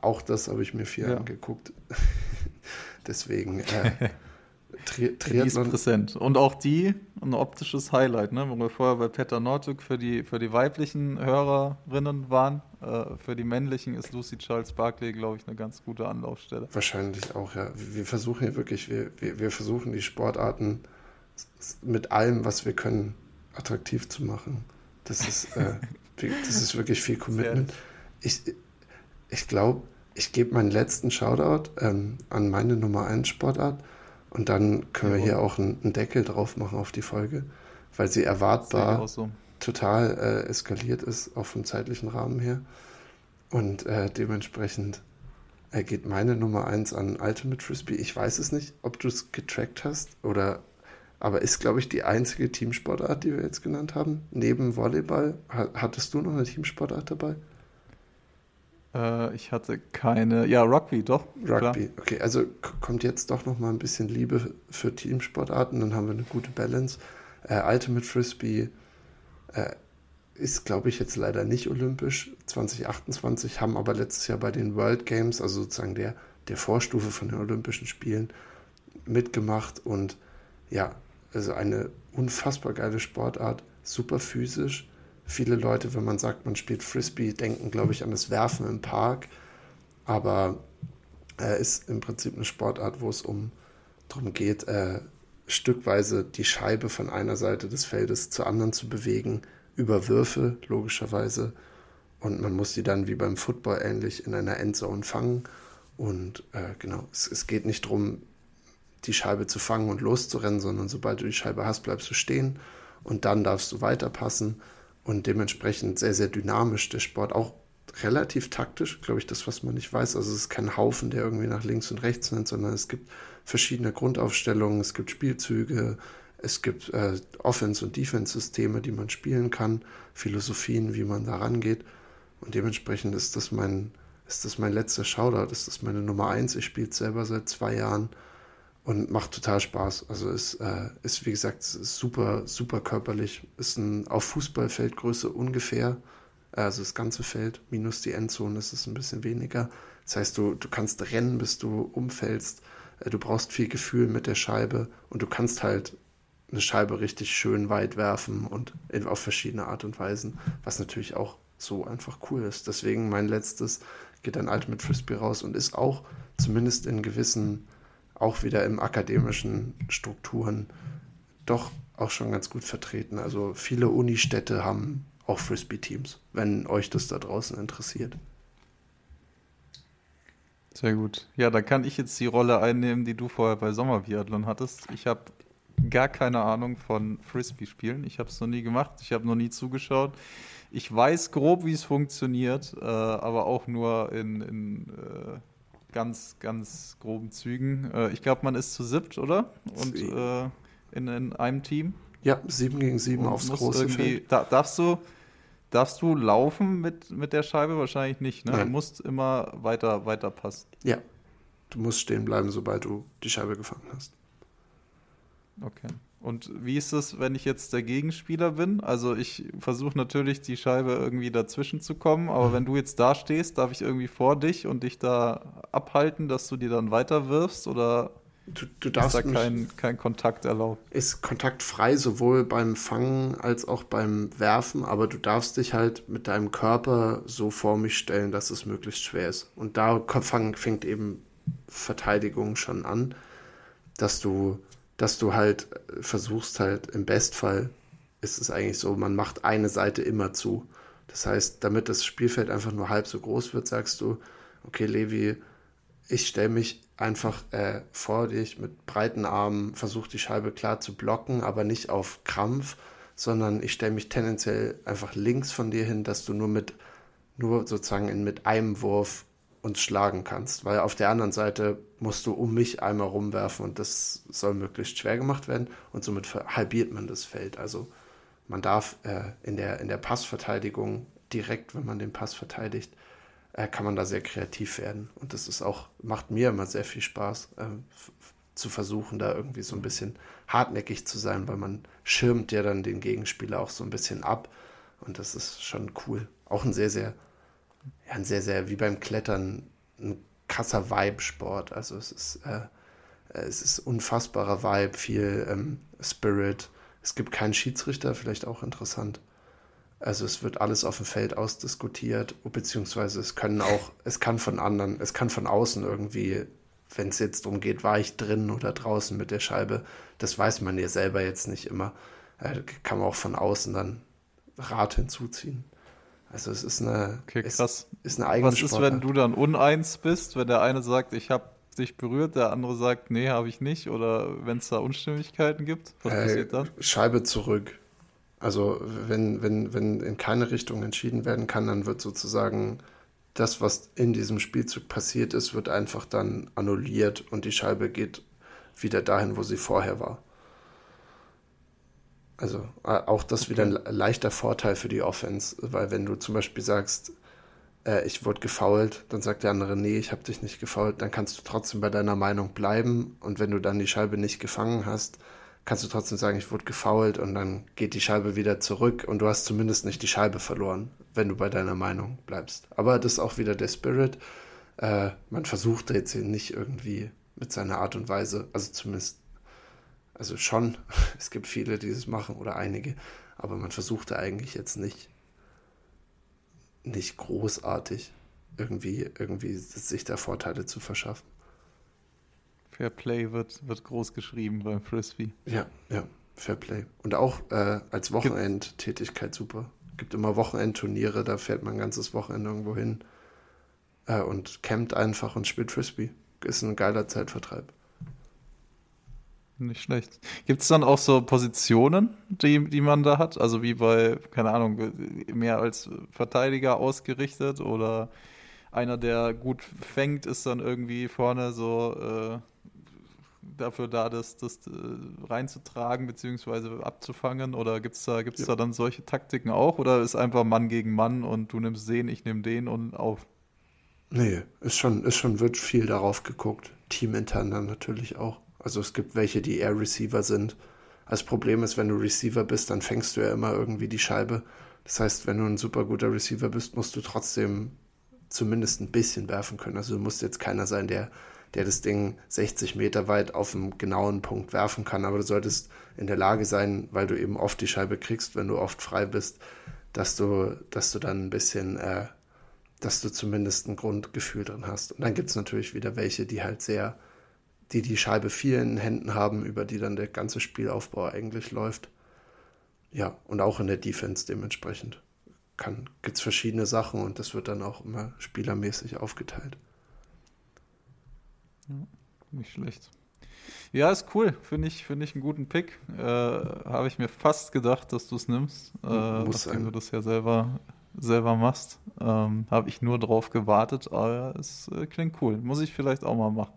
Auch das habe ich mir viel ja. angeguckt. Deswegen äh, Tri Triathlon. Die ist präsent. Und auch die, ein optisches Highlight, ne? Wo wir vorher bei Peter Nortug für die, für die weiblichen Hörerinnen waren. Äh, für die männlichen ist Lucy Charles Barkley, glaube ich, eine ganz gute Anlaufstelle. Wahrscheinlich auch, ja. Wir versuchen hier wirklich, wir, wir, wir versuchen die Sportarten mit allem, was wir können, attraktiv zu machen. Das ist, äh, das ist wirklich viel Commitment. Ich, ich glaube, ich gebe meinen letzten Shoutout ähm, an meine Nummer 1 Sportart und dann können wir hier auch einen, einen, Deckel drauf machen auf die Folge, weil sie erwartbar so. total äh, eskaliert ist, auch vom zeitlichen Rahmen her. Und äh, dementsprechend äh, geht meine Nummer 1 an Ultimate Frisbee. Ich weiß es nicht, ob du es getrackt hast oder aber ist, glaube ich, die einzige Teamsportart, die wir jetzt genannt haben. Neben Volleyball. Hattest du noch eine Teamsportart dabei? Äh, ich hatte keine. Ja, Rugby, doch. Rugby, klar. okay. Also kommt jetzt doch noch mal ein bisschen Liebe für Teamsportarten, dann haben wir eine gute Balance. Äh, Ultimate Frisbee, äh, ist, glaube ich, jetzt leider nicht olympisch 2028, haben aber letztes Jahr bei den World Games, also sozusagen der, der Vorstufe von den Olympischen Spielen, mitgemacht und ja, also eine unfassbar geile Sportart, super physisch. Viele Leute, wenn man sagt, man spielt Frisbee, denken, glaube ich, an das Werfen im Park, aber äh, ist im Prinzip eine Sportart, wo es um darum geht, äh, stückweise die Scheibe von einer Seite des Feldes zur anderen zu bewegen, über Würfe logischerweise. Und man muss sie dann wie beim Football ähnlich in einer Endzone fangen. Und äh, genau, es, es geht nicht darum, die Scheibe zu fangen und loszurennen, sondern sobald du die Scheibe hast, bleibst du stehen und dann darfst du weiterpassen. Und dementsprechend sehr, sehr dynamisch der Sport, auch relativ taktisch, glaube ich, das, was man nicht weiß. Also es ist kein Haufen, der irgendwie nach links und rechts rennt, sondern es gibt verschiedene Grundaufstellungen, es gibt Spielzüge, es gibt äh, Offense- und Defense-Systeme, die man spielen kann, Philosophien, wie man da rangeht. Und dementsprechend ist das mein, ist das mein letzter Shoutout, ist das meine Nummer eins. Ich spiele es selber seit zwei Jahren und macht total Spaß. Also ist, äh, ist wie gesagt, super, super körperlich. Ist ein auf Fußballfeldgröße ungefähr. Also das ganze Feld minus die Endzone ist es ein bisschen weniger. Das heißt, du, du kannst rennen, bis du umfällst. Äh, du brauchst viel Gefühl mit der Scheibe und du kannst halt eine Scheibe richtig schön weit werfen und auf verschiedene Art und Weisen, was natürlich auch so einfach cool ist. Deswegen mein letztes geht dann Ultimate Frisbee raus und ist auch zumindest in gewissen, auch wieder im akademischen Strukturen doch auch schon ganz gut vertreten. Also viele Unistädte haben auch Frisbee-Teams, wenn euch das da draußen interessiert. Sehr gut. Ja, da kann ich jetzt die Rolle einnehmen, die du vorher bei Sommerbiathlon hattest. Ich habe gar keine Ahnung von Frisbee-Spielen. Ich habe es noch nie gemacht. Ich habe noch nie zugeschaut. Ich weiß grob, wie es funktioniert, äh, aber auch nur in, in äh, ganz, ganz groben Zügen. Äh, ich glaube, man ist zu siebt, oder? Und äh, in, in einem Team. Ja, sieben gegen sieben Und aufs große Feld. Da, darfst du Darfst du laufen mit, mit der Scheibe? Wahrscheinlich nicht, ne? Nein. Du musst immer weiter, weiter passen. Ja. Du musst stehen bleiben, sobald du die Scheibe gefangen hast. Okay. Und wie ist es, wenn ich jetzt der Gegenspieler bin? Also ich versuche natürlich die Scheibe irgendwie dazwischen zu kommen, aber wenn du jetzt da stehst, darf ich irgendwie vor dich und dich da abhalten, dass du die dann weiter wirfst oder du, du darfst ist da kein, kein Kontakt erlaubt? Ist kontaktfrei sowohl beim Fangen als auch beim Werfen, aber du darfst dich halt mit deinem Körper so vor mich stellen, dass es möglichst schwer ist. Und da fängt eben Verteidigung schon an, dass du dass du halt versuchst halt im Bestfall ist es eigentlich so, man macht eine Seite immer zu. Das heißt, damit das Spielfeld einfach nur halb so groß wird, sagst du, okay, Levi, ich stelle mich einfach äh, vor dich mit breiten Armen, versuche die Scheibe klar zu blocken, aber nicht auf Krampf, sondern ich stelle mich tendenziell einfach links von dir hin, dass du nur mit, nur sozusagen in, mit einem Wurf uns schlagen kannst, weil auf der anderen Seite musst du um mich einmal rumwerfen und das soll möglichst schwer gemacht werden und somit halbiert man das Feld. Also man darf äh, in, der, in der Passverteidigung direkt, wenn man den Pass verteidigt, äh, kann man da sehr kreativ werden und das ist auch, macht mir immer sehr viel Spaß, äh, zu versuchen, da irgendwie so ein bisschen hartnäckig zu sein, weil man schirmt ja dann den Gegenspieler auch so ein bisschen ab und das ist schon cool. Auch ein sehr, sehr ja, ein sehr, sehr, wie beim Klettern, ein krasser Vibe-Sport. Also es ist, äh, es ist unfassbarer Vibe, viel ähm, Spirit. Es gibt keinen Schiedsrichter, vielleicht auch interessant. Also es wird alles auf dem Feld ausdiskutiert, beziehungsweise es können auch, es kann von anderen, es kann von außen irgendwie, wenn es jetzt darum geht, war ich drin oder draußen mit der Scheibe, das weiß man ja selber jetzt nicht immer. Äh, kann man auch von außen dann Rat hinzuziehen. Also es ist eine, okay, krass. ist eine eigene Was ist, wenn du dann uneins bist, wenn der eine sagt, ich habe dich berührt, der andere sagt, nee, habe ich nicht, oder wenn es da Unstimmigkeiten gibt, was äh, passiert dann? Scheibe zurück. Also wenn, wenn, wenn in keine Richtung entschieden werden kann, dann wird sozusagen das, was in diesem Spielzug passiert ist, wird einfach dann annulliert und die Scheibe geht wieder dahin, wo sie vorher war. Also äh, auch das wieder ein leichter Vorteil für die Offense, weil wenn du zum Beispiel sagst, äh, ich wurde gefault, dann sagt der andere, nee, ich habe dich nicht gefault, dann kannst du trotzdem bei deiner Meinung bleiben und wenn du dann die Scheibe nicht gefangen hast, kannst du trotzdem sagen, ich wurde gefoult und dann geht die Scheibe wieder zurück und du hast zumindest nicht die Scheibe verloren, wenn du bei deiner Meinung bleibst. Aber das ist auch wieder der Spirit. Äh, man versucht jetzt hier nicht irgendwie mit seiner Art und Weise, also zumindest, also schon, es gibt viele, die das machen oder einige, aber man versuchte eigentlich jetzt nicht, nicht großartig irgendwie, irgendwie sich da Vorteile zu verschaffen. Fair Play wird, wird groß geschrieben beim Frisbee. Ja, ja, Fair Play. Und auch äh, als Wochenendtätigkeit super. Gibt immer Wochenendturniere, da fährt man ein ganzes Wochenende irgendwo hin äh, und campt einfach und spielt Frisbee. Ist ein geiler Zeitvertreib. Nicht schlecht. Gibt es dann auch so Positionen, die, die man da hat? Also wie bei, keine Ahnung, mehr als Verteidiger ausgerichtet oder einer, der gut fängt, ist dann irgendwie vorne so äh, dafür da, das, das äh, reinzutragen bzw. abzufangen? Oder gibt es da, gibt's ja. da dann solche Taktiken auch? Oder ist einfach Mann gegen Mann und du nimmst den, ich nehme den und auf? Nee, ist schon, ist schon, wird viel darauf geguckt. Teamintern dann natürlich auch. Also es gibt welche, die eher Receiver sind. Das Problem ist, wenn du Receiver bist, dann fängst du ja immer irgendwie die Scheibe. Das heißt, wenn du ein super guter Receiver bist, musst du trotzdem zumindest ein bisschen werfen können. Also du musst jetzt keiner sein, der der das Ding 60 Meter weit auf einen genauen Punkt werfen kann. Aber du solltest in der Lage sein, weil du eben oft die Scheibe kriegst, wenn du oft frei bist, dass du, dass du dann ein bisschen, äh, dass du zumindest ein Grundgefühl drin hast. Und dann gibt es natürlich wieder welche, die halt sehr, die die Scheibe viel in den Händen haben, über die dann der ganze Spielaufbau eigentlich läuft. Ja, und auch in der Defense dementsprechend gibt es verschiedene Sachen und das wird dann auch immer spielermäßig aufgeteilt. Ja, nicht schlecht. Ja, ist cool. Finde ich, find ich einen guten Pick. Äh, Habe ich mir fast gedacht, dass du es nimmst. Äh, Muss nachdem du das ja selber, selber machst. Ähm, Habe ich nur drauf gewartet, aber es äh, klingt cool. Muss ich vielleicht auch mal machen.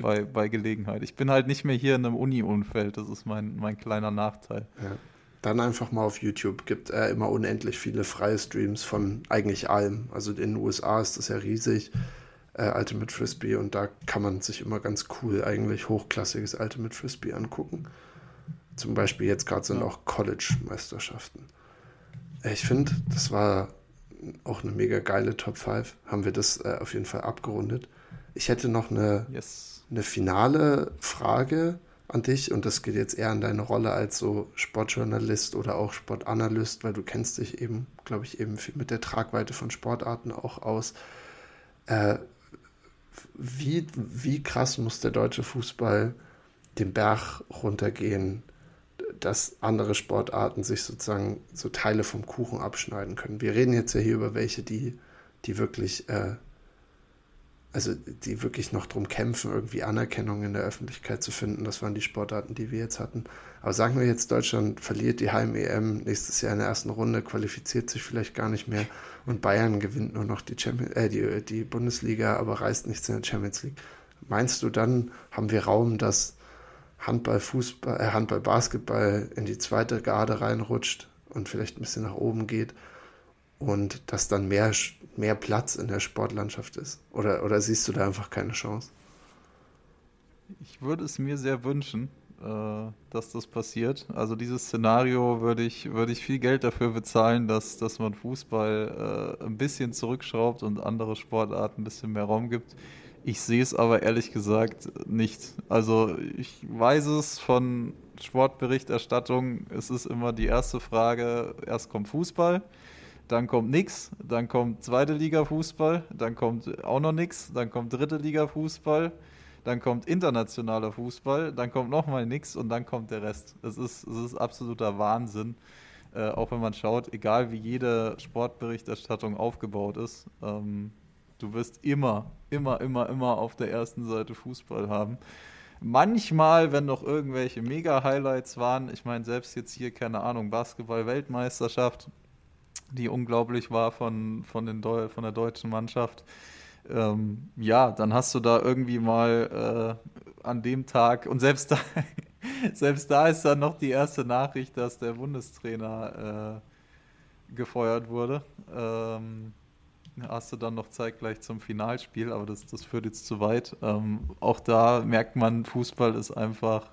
Bei, bei Gelegenheit. Ich bin halt nicht mehr hier in einem Uni-Umfeld. Das ist mein, mein kleiner Nachteil. Ja. Dann einfach mal auf YouTube. Gibt äh, immer unendlich viele freie Streams von eigentlich allem. Also in den USA ist das ja riesig äh, Ultimate Frisbee und da kann man sich immer ganz cool eigentlich hochklassiges Ultimate Frisbee angucken. Zum Beispiel jetzt gerade sind ja. auch College-Meisterschaften. Äh, ich finde, das war auch eine mega geile Top 5. Haben wir das äh, auf jeden Fall abgerundet. Ich hätte noch eine, yes. Eine finale Frage an dich und das geht jetzt eher an deine Rolle als so Sportjournalist oder auch Sportanalyst, weil du kennst dich eben, glaube ich, eben mit der Tragweite von Sportarten auch aus. Äh, wie, wie krass muss der deutsche Fußball den Berg runtergehen, dass andere Sportarten sich sozusagen so Teile vom Kuchen abschneiden können. Wir reden jetzt ja hier über welche, die, die wirklich äh, also die wirklich noch drum kämpfen, irgendwie Anerkennung in der Öffentlichkeit zu finden. Das waren die Sportarten, die wir jetzt hatten. Aber sagen wir jetzt, Deutschland verliert die Heim-EM nächstes Jahr in der ersten Runde, qualifiziert sich vielleicht gar nicht mehr und Bayern gewinnt nur noch die, Champions, äh, die, die Bundesliga, aber reißt nichts in der Champions League. Meinst du, dann haben wir Raum, dass Handball, Fußball, äh, Handball, Basketball in die zweite Garde reinrutscht und vielleicht ein bisschen nach oben geht? und dass dann mehr, mehr Platz in der Sportlandschaft ist? Oder, oder siehst du da einfach keine Chance? Ich würde es mir sehr wünschen, äh, dass das passiert. Also dieses Szenario würde ich, würde ich viel Geld dafür bezahlen, dass, dass man Fußball äh, ein bisschen zurückschraubt und andere Sportarten ein bisschen mehr Raum gibt. Ich sehe es aber ehrlich gesagt nicht. Also ich weiß es von Sportberichterstattung, es ist immer die erste Frage, erst kommt Fußball, dann kommt nix, dann kommt zweite Liga Fußball, dann kommt auch noch nix, dann kommt dritte Liga Fußball, dann kommt internationaler Fußball, dann kommt nochmal nix und dann kommt der Rest. Es ist, es ist absoluter Wahnsinn. Äh, auch wenn man schaut, egal wie jede Sportberichterstattung aufgebaut ist, ähm, du wirst immer, immer, immer, immer auf der ersten Seite Fußball haben. Manchmal, wenn noch irgendwelche Mega-Highlights waren, ich meine, selbst jetzt hier, keine Ahnung, Basketball-Weltmeisterschaft, die unglaublich war von, von, den Deu von der deutschen Mannschaft. Ähm, ja, dann hast du da irgendwie mal äh, an dem Tag, und selbst da, selbst da ist dann noch die erste Nachricht, dass der Bundestrainer äh, gefeuert wurde. Ähm, hast du dann noch zeitgleich zum Finalspiel, aber das, das führt jetzt zu weit. Ähm, auch da merkt man, Fußball ist einfach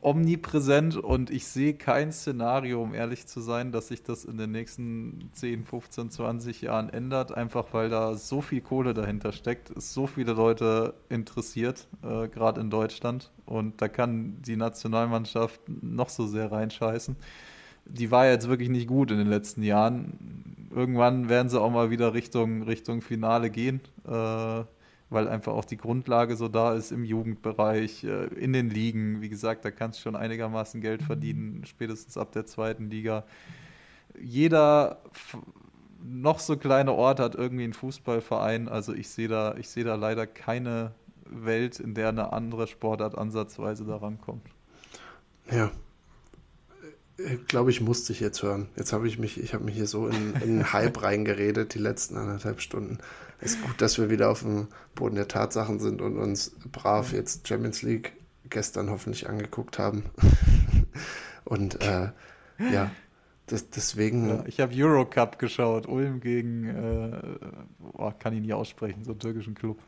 omnipräsent und ich sehe kein Szenario, um ehrlich zu sein, dass sich das in den nächsten 10, 15, 20 Jahren ändert, einfach weil da so viel Kohle dahinter steckt, es so viele Leute interessiert, äh, gerade in Deutschland und da kann die Nationalmannschaft noch so sehr reinscheißen. Die war jetzt wirklich nicht gut in den letzten Jahren. Irgendwann werden sie auch mal wieder Richtung, Richtung Finale gehen. Äh, weil einfach auch die Grundlage so da ist im Jugendbereich, äh, in den Ligen. Wie gesagt, da kannst du schon einigermaßen Geld verdienen, spätestens ab der zweiten Liga. Jeder noch so kleine Ort hat irgendwie einen Fußballverein. Also ich sehe da, ich sehe da leider keine Welt, in der eine andere Sportart ansatzweise daran kommt. Ja. Ich glaube, ich musste dich jetzt hören. Jetzt habe ich mich, ich habe mich hier so in, in einen Hype reingeredet, die letzten anderthalb Stunden. Es ist gut, dass wir wieder auf dem Boden der Tatsachen sind und uns brav jetzt Champions League gestern hoffentlich angeguckt haben. und äh, ja, das, deswegen. Ja, ich habe Eurocup geschaut, Ulm gegen, äh, oh, kann ich nie aussprechen, so einen türkischen Club.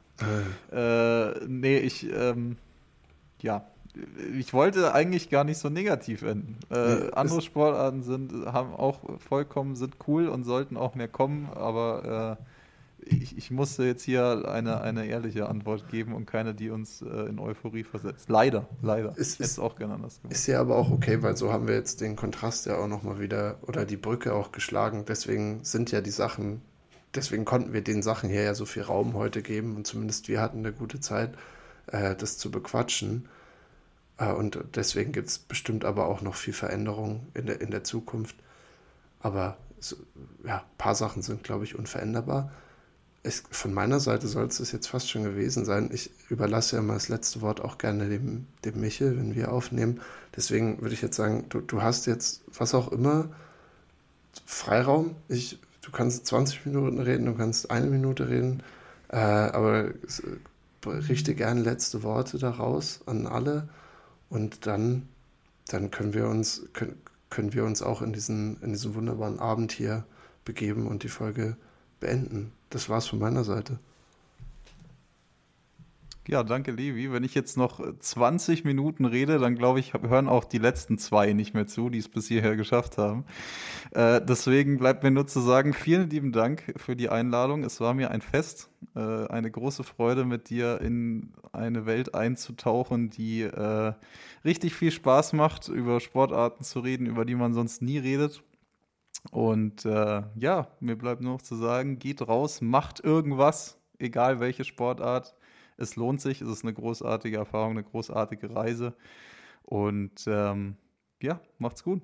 Äh. Äh, nee, ich, ähm, ja, ich wollte eigentlich gar nicht so negativ enden. Äh, andere Sportarten sind, haben auch vollkommen, sind cool und sollten auch mehr kommen, aber äh, ich, ich musste jetzt hier eine, eine ehrliche Antwort geben und keine, die uns äh, in Euphorie versetzt. Leider, leider. Ist, ist auch gerne anders gemacht. Ist ja aber auch okay, weil so haben wir jetzt den Kontrast ja auch nochmal wieder oder die Brücke auch geschlagen. Deswegen sind ja die Sachen, deswegen konnten wir den Sachen hier ja so viel Raum heute geben und zumindest wir hatten eine gute Zeit, äh, das zu bequatschen. Äh, und deswegen gibt es bestimmt aber auch noch viel Veränderung in der, in der Zukunft. Aber so, ja, ein paar Sachen sind, glaube ich, unveränderbar ich, von meiner Seite soll es jetzt fast schon gewesen sein. Ich überlasse ja mal das letzte Wort auch gerne dem, dem Michel, wenn wir aufnehmen. Deswegen würde ich jetzt sagen, du, du hast jetzt, was auch immer, Freiraum. Ich, du kannst 20 Minuten reden, du kannst eine Minute reden, äh, aber richte gerne letzte Worte daraus an alle und dann, dann können wir uns, können, können wir uns auch in diesen, in diesen wunderbaren Abend hier begeben und die Folge beenden. Das war's von meiner Seite. Ja, danke, Levi. Wenn ich jetzt noch 20 Minuten rede, dann glaube ich, hören auch die letzten zwei nicht mehr zu, die es bis hierher geschafft haben. Äh, deswegen bleibt mir nur zu sagen, vielen lieben Dank für die Einladung. Es war mir ein Fest, äh, eine große Freude, mit dir in eine Welt einzutauchen, die äh, richtig viel Spaß macht, über Sportarten zu reden, über die man sonst nie redet. Und äh, ja, mir bleibt nur noch zu sagen, geht raus, macht irgendwas, egal welche Sportart. Es lohnt sich, es ist eine großartige Erfahrung, eine großartige Reise. Und ähm, ja, macht's gut.